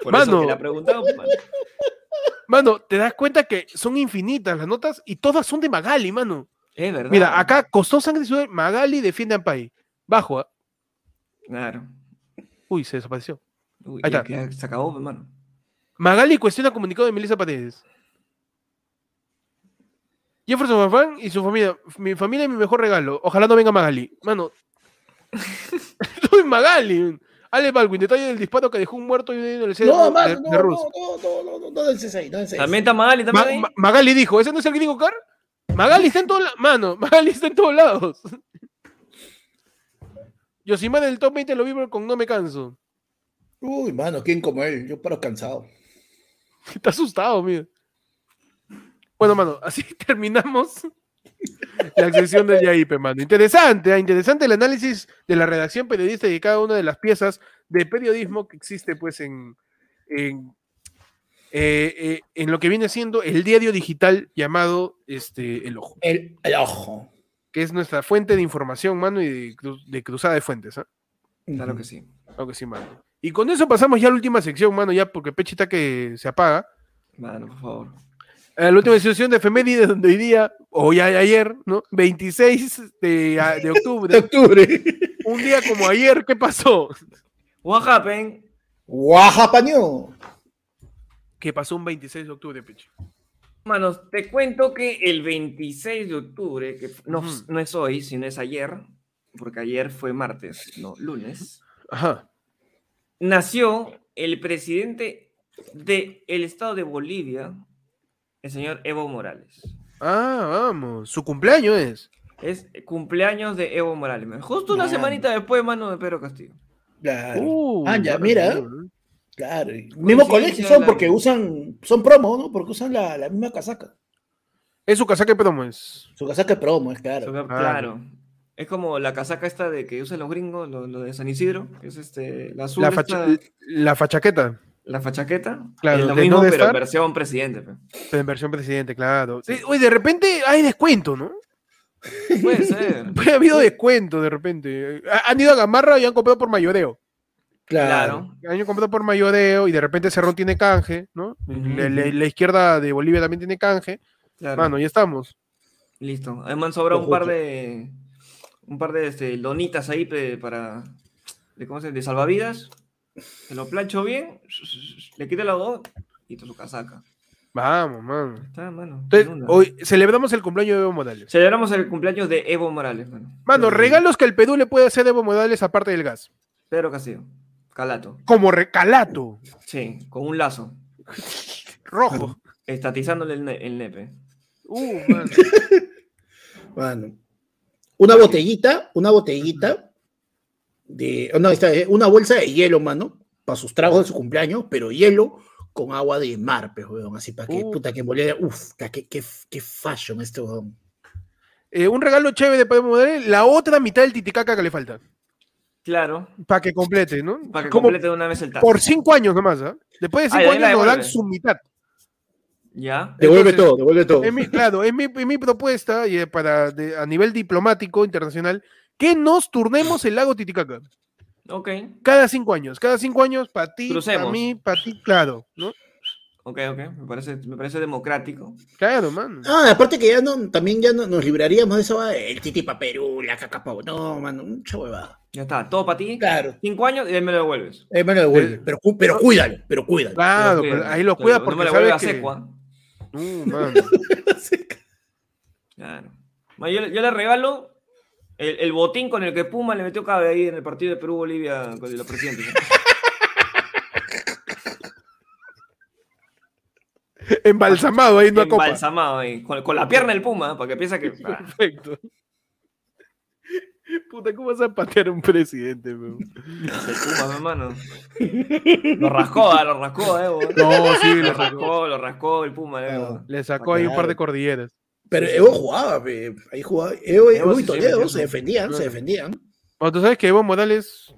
Por eso Mano. que la preguntaba, pe, mano. [laughs] Mano, te das cuenta que son infinitas las notas y todas son de Magali, mano. Es verdad. Mira, acá costó sangre y sudor. Magali defiende a Ampay. Bajo. ¿ah? Claro. Uy, se desapareció. Uy, Ahí está. se acabó, pe, mano. Magali cuestiona comunicado de Melissa Paredes. Jefferson Farfán y su familia. Mi familia es mi mejor regalo. Ojalá no venga Magali. Mano, [laughs] [laughs] Soy Magali. Ale Baldwin, detalle del disparo que dejó un muerto y un herido en el centro No, de, no, de no, Rus. no, no, no, no, no del C6, no del C6. También está Magali, también Ma- ahí. Ma- Magali dijo, ¿ese no es el gringo car? Magali está en todos lados. Mano, [laughs] Magali está en todos lados. [laughs] Yosimar en el top 20 lo vi con No Me Canso. Uy, mano, ¿quién como él? Yo paro cansado. [laughs] Está asustado, mira. Bueno, mano, así terminamos [laughs] la sección del YAIP, mano. Interesante, ah, interesante el análisis de la redacción periodista y de cada una de las piezas de periodismo que existe, pues, en, en, eh, eh, en lo que viene siendo el diario digital llamado este, El Ojo, El, el ojo. que es nuestra fuente de información, mano, y de, de cruzada de fuentes, ¿ah? Claro que sí. Claro que sí, mano. Y con eso pasamos ya a la última sección, mano, ya porque Pechita que se apaga. Mano, por favor. A la última sesión de efemérides donde hoy día, o ya ayer, ¿no? 26 de, de De octubre, octubre. un día como ayer, ¿qué pasó? What happened? Guajapañó. ¿Qué pasó un 26 de octubre, Peche? Manos, te cuento que el 26 de octubre, que no, no es hoy, sino es ayer, porque ayer fue martes, no, lunes, Ajá. nació el presidente del estado de Bolivia, el señor Evo Morales. Ah, vamos. Su cumpleaños es. Es cumpleaños de Evo Morales. man. Justo una semanita después, mano, de Pedro Castillo. Claro. Uh, ah, ya, mira. bueno. Claro. Mismo colegio son porque usan, son promo, ¿no? Porque usan la, la misma casaca. Es su casaca de promo, es. Su casaca es promo, es claro. Claro. claro. Es como la casaca esta de que usan los gringos, lo, lo de San Isidro, que es este, la azul, La, esta- facha- la fachaqueta, la fachaqueta. Claro, es lo mismo, no pero estar. versión presidente. pe. pero en versión presidente, claro. Sí, oye, de repente hay descuento, ¿no? Puede ser. [laughs] Pues ha habido descuento de repente. Ha- Han ido a Gamarra y han comprado por mayoreo. Claro. Claro. Han comprado por mayoreo y de repente Cerrón tiene canje, ¿no? La- la- ujú. la izquierda de Bolivia también tiene canje. claro. Mano, ya estamos. Listo. Además sobra un par de un par de este, lonitas ahí pe- para de, ¿cómo se dice? de salvavidas. Se lo plancho bien, le quito el algodón y su casaca. Vamos, mano. Está, mano. Entonces, en una. hoy celebramos el cumpleaños de Evo Morales. Celebramos el cumpleaños de Evo Morales, mano. Mano, regalos que el Perú le puede hacer a Evo Morales aparte del gas. Pedro Castillo. Calato. Como recalato, Sí, con un lazo. [laughs] rojo. Estatizándole el, ne- el nepe. Uh, mano. [laughs] Bueno. Una botellita, una botellita de. oh, No, una bolsa de hielo, mano, para sus tragos de su cumpleaños, pero hielo con agua de mar, pues, weón. Así para que, Uh. puta, que en Bolivia. Uf, qué, qué, qué fashion este weón. Eh, un regalo chévere de Evo Morales, la otra mitad del titicaca que le falta. Claro, Para que complete, ¿no? para que Como complete de una vez el tazo. por cinco años nomás, ¿ah? Después de cinco años nos dan su mitad. ¿Ya? Devuelve Entonces, todo, devuelve todo. Es mi, claro, es mi, es mi propuesta y para de- a nivel diplomático internacional que nos turnemos el lago Titicaca. Ok, Cada cinco años, cada cinco años para ti, para mí, para ti, claro, ¿no? ok, ok. Me parece, me parece democrático. Claro, mano. Ah, aparte que ya no, también ya no, nos libraríamos de eso, ah, el titi pa' Perú, la caca pa' No, mano, mucha huevada. Ya está, todo para ti. Claro, Cinco años y ahí me lo devuelves. eh, me lo devuelve, Eh, pero, pero cuídalo, pero cuídalo. Claro, Pero ahí lo pero cuida no porque me lo sabes devuelve a que... secua. Uh, mano. [laughs] Claro. Yo le regalo el, el botín con el que Puma le metió cabe ahí en el partido de Perú-Bolivia con los presidentes. [laughs] Embalsamado ahí una copa. Embalsamado ahí, con, con la pierna del Puma, para que piensa que. [laughs] Perfecto. Puta, ¿cómo vas a patear a un presidente, weón? el Puma, mi hermano. Lo rascó, ah, lo rascó, eh. No, sí, Lo rascó, lo rascó el Puma, eh. Le sacó ahí un par de cordilleras. Pero Evo jugaba, pe, ahí jugaba. Evo, Evo Evo y se Toledo se defendían, se defendían. Bueno, tú sabes que Evo Morales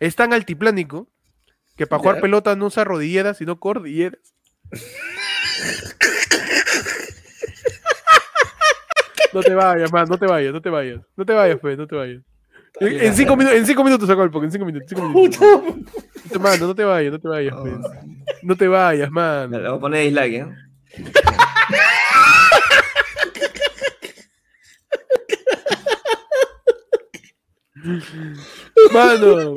es tan altiplánico que para jugar Ya. pelota no usa rodilleras, sino cordilleras. [laughs] No te vayas, man, no te vayas, no te vayas. No te vayas, pues, no te vayas. En, en cinco, minutos, en cinco minutos sacó el poco, en cinco minutos. Cinco minutos. Mano, no te vayas, no te vayas, pues. No te vayas, man. Le voy a poner dislike, ¿eh? [laughs] [laughs] Mano,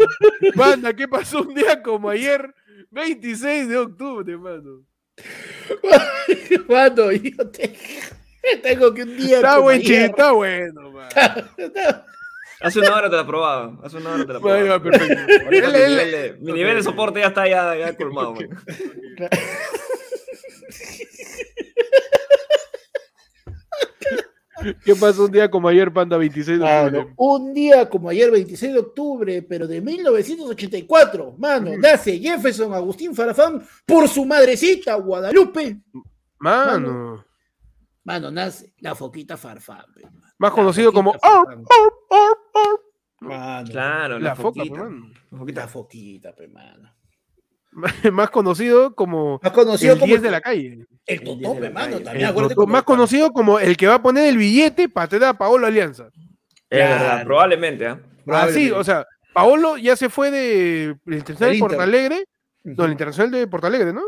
manda, ¿qué pasó un día como ayer? 26 de octubre, mano. [laughs] Mano, yo te- [laughs] tengo que un día. Está como buen ayer- chiste, está bueno, man. Hace una hora te la probaba. Hace una hora te la Bueno, probaba. ya, perfecto. Mi, nivel de, mi nivel de soporte ya está ya, ya colmado. man. ¿Qué pasó un día como ayer, Panda 26 de octubre? un día como ayer, 26 de octubre, pero de 1984, mano, nace Jefferson Agustín Farfán por su madrecita Guadalupe. Mano. Mano, nace la foquita Farfán. Más La conocido como Farfán. Mano, Claro, La foca, foquita. mano. La foquita. la foquita, pe, mano. [laughs] Más conocido como Más conocido el como 10 de la calle. el El 10 de Totope, mano, también El más conocido como el que va a poner el billete para tener a Paolo Alianza. Es Claro. verdad, probablemente, ¿ah? Así, Probablemente. o sea, Paolo ya se fue de el Internacional Del de Inter. Porto Alegre, Ujú. no, el Internacional de Porto Alegre, ¿no?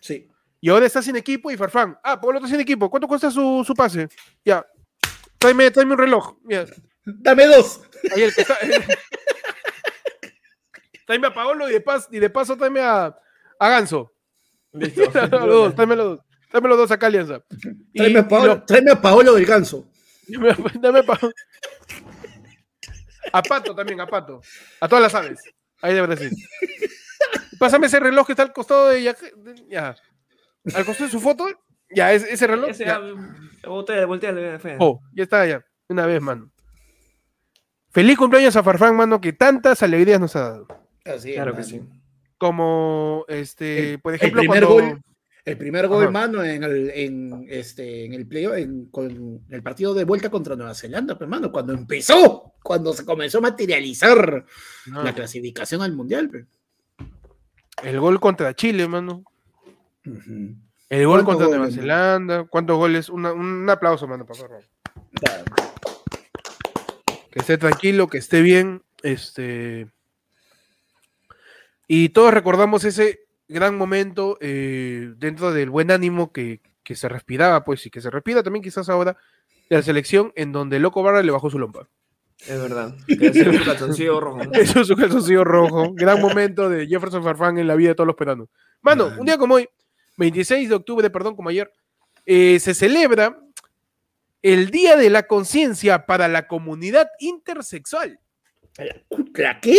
Sí. Y ahora está sin equipo y Farfán. Ah, Paolo está sin equipo. ¿Cuánto cuesta su, su pase? Ya. Tráeme, tráeme un reloj. Ya. Dame dos. Ahí el que está. [laughs] tráeme a Paolo y de, pas- y de paso tráeme a, a Ganso. Listo. [laughs] los dos, tráeme los dos. Tráeme los dos acá, Alianza. Y- Tráeme a y Paolo, lo- tráeme a Paolo del Ganso. [laughs] Dame, dame pa- A Pato también, a Pato. A todas las aves. Ahí de Brasil. Pásame ese reloj que está al costado de ya. de- ya. Al costado de su foto. Ya, ese, ese reloj. Ese, ya. voltea, voltea, fe. Oh, ya está, ya. Una vez, mano. Feliz cumpleaños a Farfán, mano, que tantas alegrías nos ha dado. Así Claro que sí. Como, este, El- por el ejemplo, primer cuando... gol. El primer gol, Ajá. mano, en el, en, este, en el play, en, con el partido de vuelta contra Nueva Zelanda, pues, mano, cuando empezó, cuando se comenzó a materializar No, la clasificación al mundial. pues. el gol contra Chile, mano. El gol ¿Cuántos contra Nueva goles? Zelanda. ¿Cuántos goles? Una- un aplauso, mano, para Farfán. Claro. que esté tranquilo, que esté bien, este y todos recordamos ese gran momento eh, dentro del buen ánimo que, que se respiraba, pues, y que se respira también quizás ahora de la selección, en donde Loco Barra le bajó su lompa. Es verdad. Que ese es un calzoncillo rojo. ¿no? [laughs] Eso es su calzoncillo rojo. Gran momento de Jefferson Farfán en la vida de todos los peruanos. Mano, un día como hoy, 26 de octubre, perdón, como ayer, eh, se celebra el Día de la Conciencia para la Comunidad Intersexual. ¿La qué?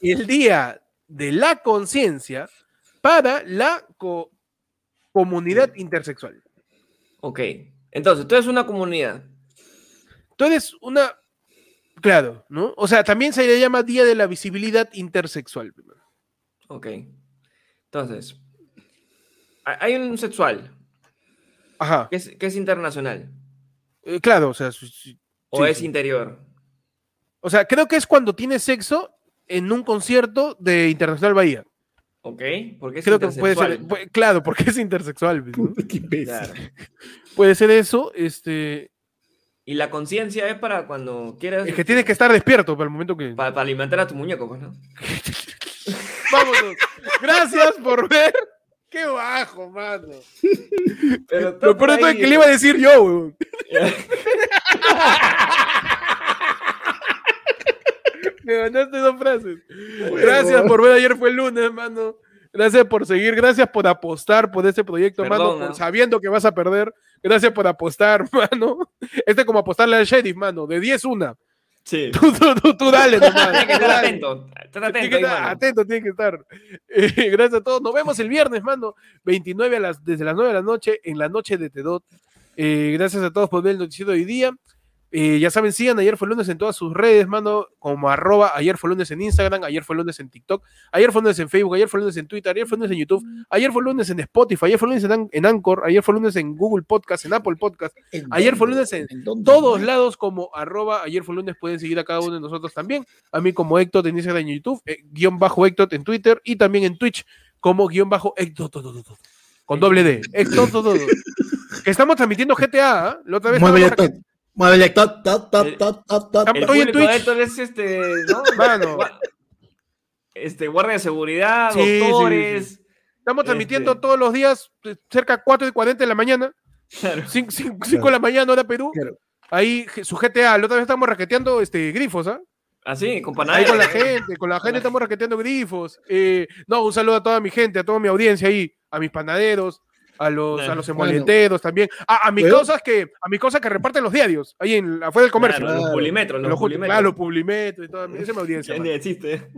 el día de la conciencia para la co- comunidad intersexual. Ok. Entonces, tú eres una comunidad. Tú eres una, claro, ¿no? O sea, también se le llama Día de la Visibilidad Intersexual. Ok. Entonces, ha- hay un sexual Ajá, que es, que es internacional eh, claro, o sea, o Sí, es sí. interior. o sea, creo que es cuando tienes sexo en un concierto de Internacional Bahía. Ok. Porque es Creo que puede ser, intersexual. pu- claro, porque es intersexual. ¿no? [laughs] Qué. Claro. Puede ser eso, este, Y la conciencia es para cuando quieras. es que tienes que estar despierto para el momento que... Para, alimentar a tu muñeco, pues, ¿no? [laughs] Vámonos. Gracias por ver. Qué bajo, mano. Pero Lo peor de todo es que le iba a decir yo, weón. [laughs] Me mandaste dos frases. Gracias por ver ayer fue el lunes, mano. Gracias por seguir, gracias por apostar por este proyecto, mano, Perdón, por- ¿no? sabiendo que vas a perder. Gracias por apostar, [laughs] mano. Este es como apostarle al sheriff, mano, de 10 una. Sí. [laughs] Tú, tú, tú, tú dale nomás. Tienes que estar atento. Estar Tiene atento, que ahí, estar mano. atento, tiene que estar. [laughs] Eh, gracias a todos. Nos vemos el viernes, mano. 29 a las, desde las 9 de la noche, en la noche de Tedot. Eh, gracias a todos por ver el noticiero de hoy día. Eh, ya saben, sigan Ayer fue lunes en todas sus redes, mano, como arroba Ayer fue lunes en Instagram, Ayer fue lunes en TikTok, Ayer fue lunes en Facebook, Ayer fue lunes en Twitter, Ayer fue lunes en YouTube, Ayer fue lunes en Spotify, Ayer fue lunes en, An- en Anchor, Ayer fue lunes en Google Podcast, en Apple Podcast, ¿En Ayer fue lunes en ¿En dónde? todos lados como arroba ayer fue lunes pueden seguir a cada uno de nosotros también. A mí como Héctor en Instagram y YouTube, eh, guion bajo Héctor en Twitter y también en Twitch como guion bajo Héctor con doble D. Héctor. Que estamos transmitiendo GTA, ¿ah? La otra vez Muévele, tot, muévele, tot, tot, tot, El- de Twitch. Es este, ¿no? [laughs] Mano. Gua- Este, guardia de seguridad, Sí, sí, doctores. Estamos transmitiendo Este. todos los días, eh, cerca de 4 y 40 de la mañana, Claro. 5 de la mañana, hora Perú. Claro. Ahí su GTA, la otra vez estamos raqueteando este, grifos, ¿ah? Así, con Ahí panaderos. con la gente, con la gente estamos raqueteando grifos. Eh, no, un saludo a toda mi gente, a toda mi audiencia ahí, a mis panaderos, a los, Claro. a los emolenteros también. A, a mis Bueno. cosas que, a mis cosas que reparten los diarios, ahí en, afuera del comercio. Claro, los Claro. pulimetros, los, Los, pulimetros. claro, los publimetros y todo. Esa es mi audiencia. Ya ni existe.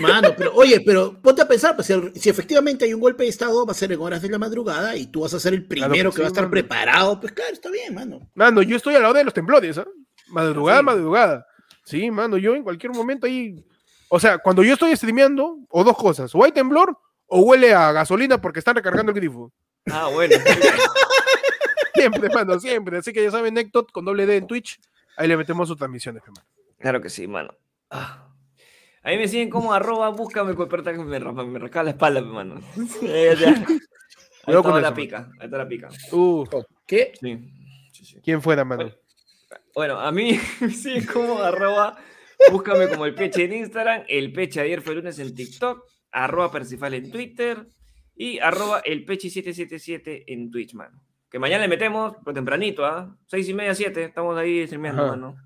Mano, pero oye, pero ponte a pensar, pues, si, si efectivamente hay un golpe de Estado, va a ser en horas de la madrugada y tú vas a ser el Claro primero que que va a sí, estar mano. preparado. Pues claro, está bien, mano. Mano, yo estoy a la hora de los temblores, ¿ah? Madrugada, Sí. madrugada. Sí, mano, yo en cualquier momento ahí. O sea, cuando yo estoy streameando, o dos cosas, o hay temblor, o huele a gasolina porque están recargando el grifo. Ah, bueno. [laughs] Siempre, mano, siempre. Así que ya saben, Nectot con doble D en Twitch, ahí le metemos sus transmisiones, hermano. Claro que sí, mano. Ah. Ahí me siguen como arroba, búscame, pues, que me, raspa- me rasca la espalda, pe, mano. [laughs] Ahí está. Ahí con está eso, la pica, ahí está la pica. Uh, ¿Qué? Sí. sí, sí. ¿quién fuera, mano? Bueno, a mí [laughs] me siguen como arroba, búscame como el peche en Instagram, el peche ayer fue lunes en TikTok, arroba Percifal en Twitter y arroba el peche 777 en Twitch, mano. Que mañana le metemos, pero tempranito, ¿ah? Seis y media, siete, estamos ahí streameando, Ajá. mano.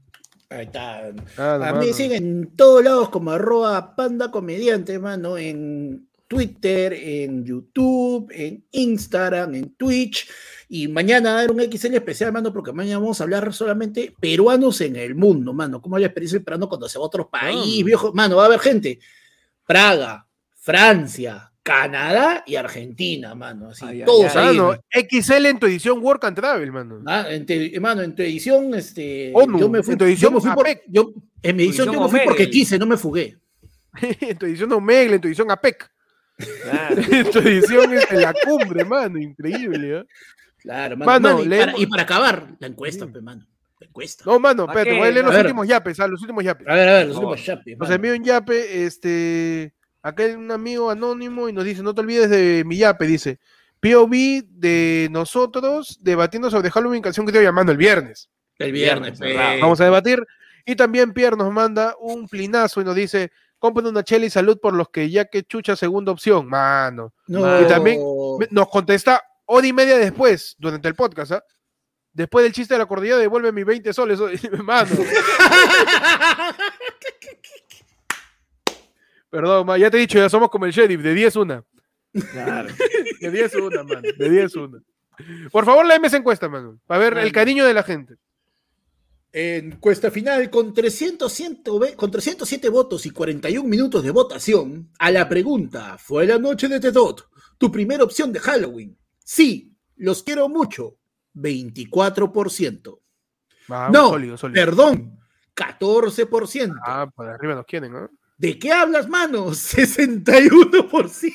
Ahí está. Ah, no, A mí me siguen en todos lados como arroba panda comediante, mano, en Twitter, en YouTube, en Instagram, en Twitch. Y mañana va a haber un XL especial, mano, porque mañana vamos a hablar solamente peruanos en el mundo, mano. ¿Cómo es la experiencia del peruano cuando se va a otro país, Ah. viejo? Mano, va a haber gente. Praga, Francia, Canadá y Argentina, mano. Así, Ay, todos ay. ahí. Mano, XL en tu edición Work and Travel, mano. Ah, en te- mano, en tu edición, este, ONU, yo me fui, en tu edición yo me fui por, APEC. yo, en mi edición edición yo me fui porque quise, no me fugué. [laughs] en tu edición Omegle, en tu edición APEC. Claro. [laughs] en tu edición es en la cumbre, mano. Increíble, ¿eh? Claro, mano. Mano, Mano, y, leemos- para, y para acabar, la encuesta, Sí. pe, mano. La encuesta. No, mano, ¿Pa' espérate, voy a leer A los ver. últimos yapes, ah, los últimos yapes. A ver, a ver, los últimos chapes, Nos envió un yape, este, acá hay un amigo anónimo y nos dice, no te olvides de mi yape, dice, POV de nosotros debatiendo sobre Halloween, canción que estoy llamando el viernes. El viernes, cerrado. Vamos a debatir. Y también Pierre nos manda un plinazo y nos dice, compren una chela y salud por los que ya que chucha segunda opción, mano. No. Y también Nos contesta hora y media después, durante el podcast, ¿ah? Después del chiste de la cordillera, devuelve mis 20 soles, [laughs] mano. [laughs] Perdón, ma, ya te he dicho, ya somos como el sheriff, de 10 una. Claro. De 10 una, mano. De 10 una. Por favor, la MS encuesta, mano. Para ver el cariño de la gente. Encuesta final con 300, 120 con 307 votos y 41 minutos de votación a la pregunta, ¿fue la noche de Tedot tu primera opción de Halloween? Sí, los quiero mucho, 24%. Vamos, no, sólido, sólido. perdón, 14%. Ah, por arriba nos quieren, ¿no? ¿De qué hablas, mano? [laughs] 61%.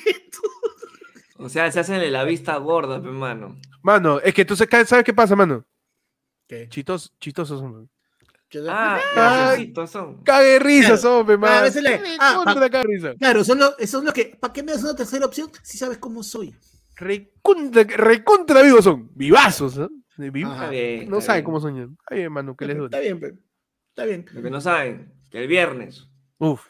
O sea, se hacen la vista gorda, pe, mano. Mano, es que entonces, ¿sabes qué pasa, mano? ¿Qué? Chitos, chistosos son. Ah, graciositos son. Cague risa, Claro. son, pe, mano. es la- ah, Contra pa- cague risa. Claro, son los, son los que, ¿para qué me das una tercera opción si sabes cómo soy? Recontra, recontra vivos son. Vivazos. De vivo- Ajá. Está bien, No está saben bien. cómo son. Ay, hermano, que les Está duele. bien, pe. está bien. Lo que no saben, que el viernes Uf.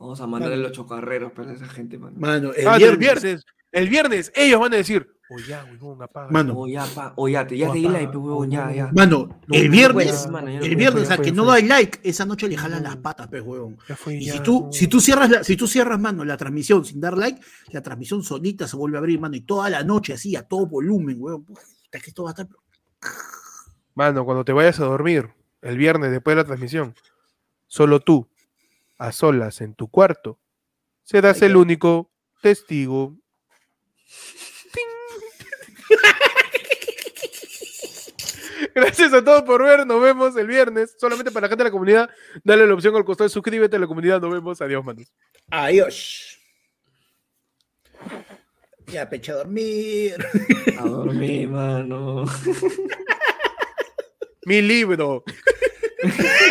Vamos a mandarle Mano. los chocarreros para esa gente, mano. Mano, el Ah, viernes, el viernes. El viernes, ellos van a decir, oye, ya, huevón, apaga. Mano, O ya, pa, o ya, te, ya te di like, huevón, ya, ya. Mano, No, el no viernes, puedes, el viernes al que no da like, esa noche le jalan las patas, pues, huevón. Y si tú, si tú cierras la, si tú cierras, mano, la transmisión sin dar like, la transmisión solita se vuelve a abrir, mano, y toda la noche así, a todo volumen, huevón. Hasta que esto va a estar. Mano, cuando te vayas a dormir, el viernes después de la transmisión, solo tú, a solas en tu cuarto, serás Ay, el qué- único testigo. Ting. [laughs] Gracias a todos por ver, nos vemos el viernes. Solamente para la gente de la comunidad, dale la opción al costado, suscríbete a la comunidad, nos vemos, adiós, manos. Adiós. Ya, pecha a dormir. A dormir, mano. Mi libro. [laughs]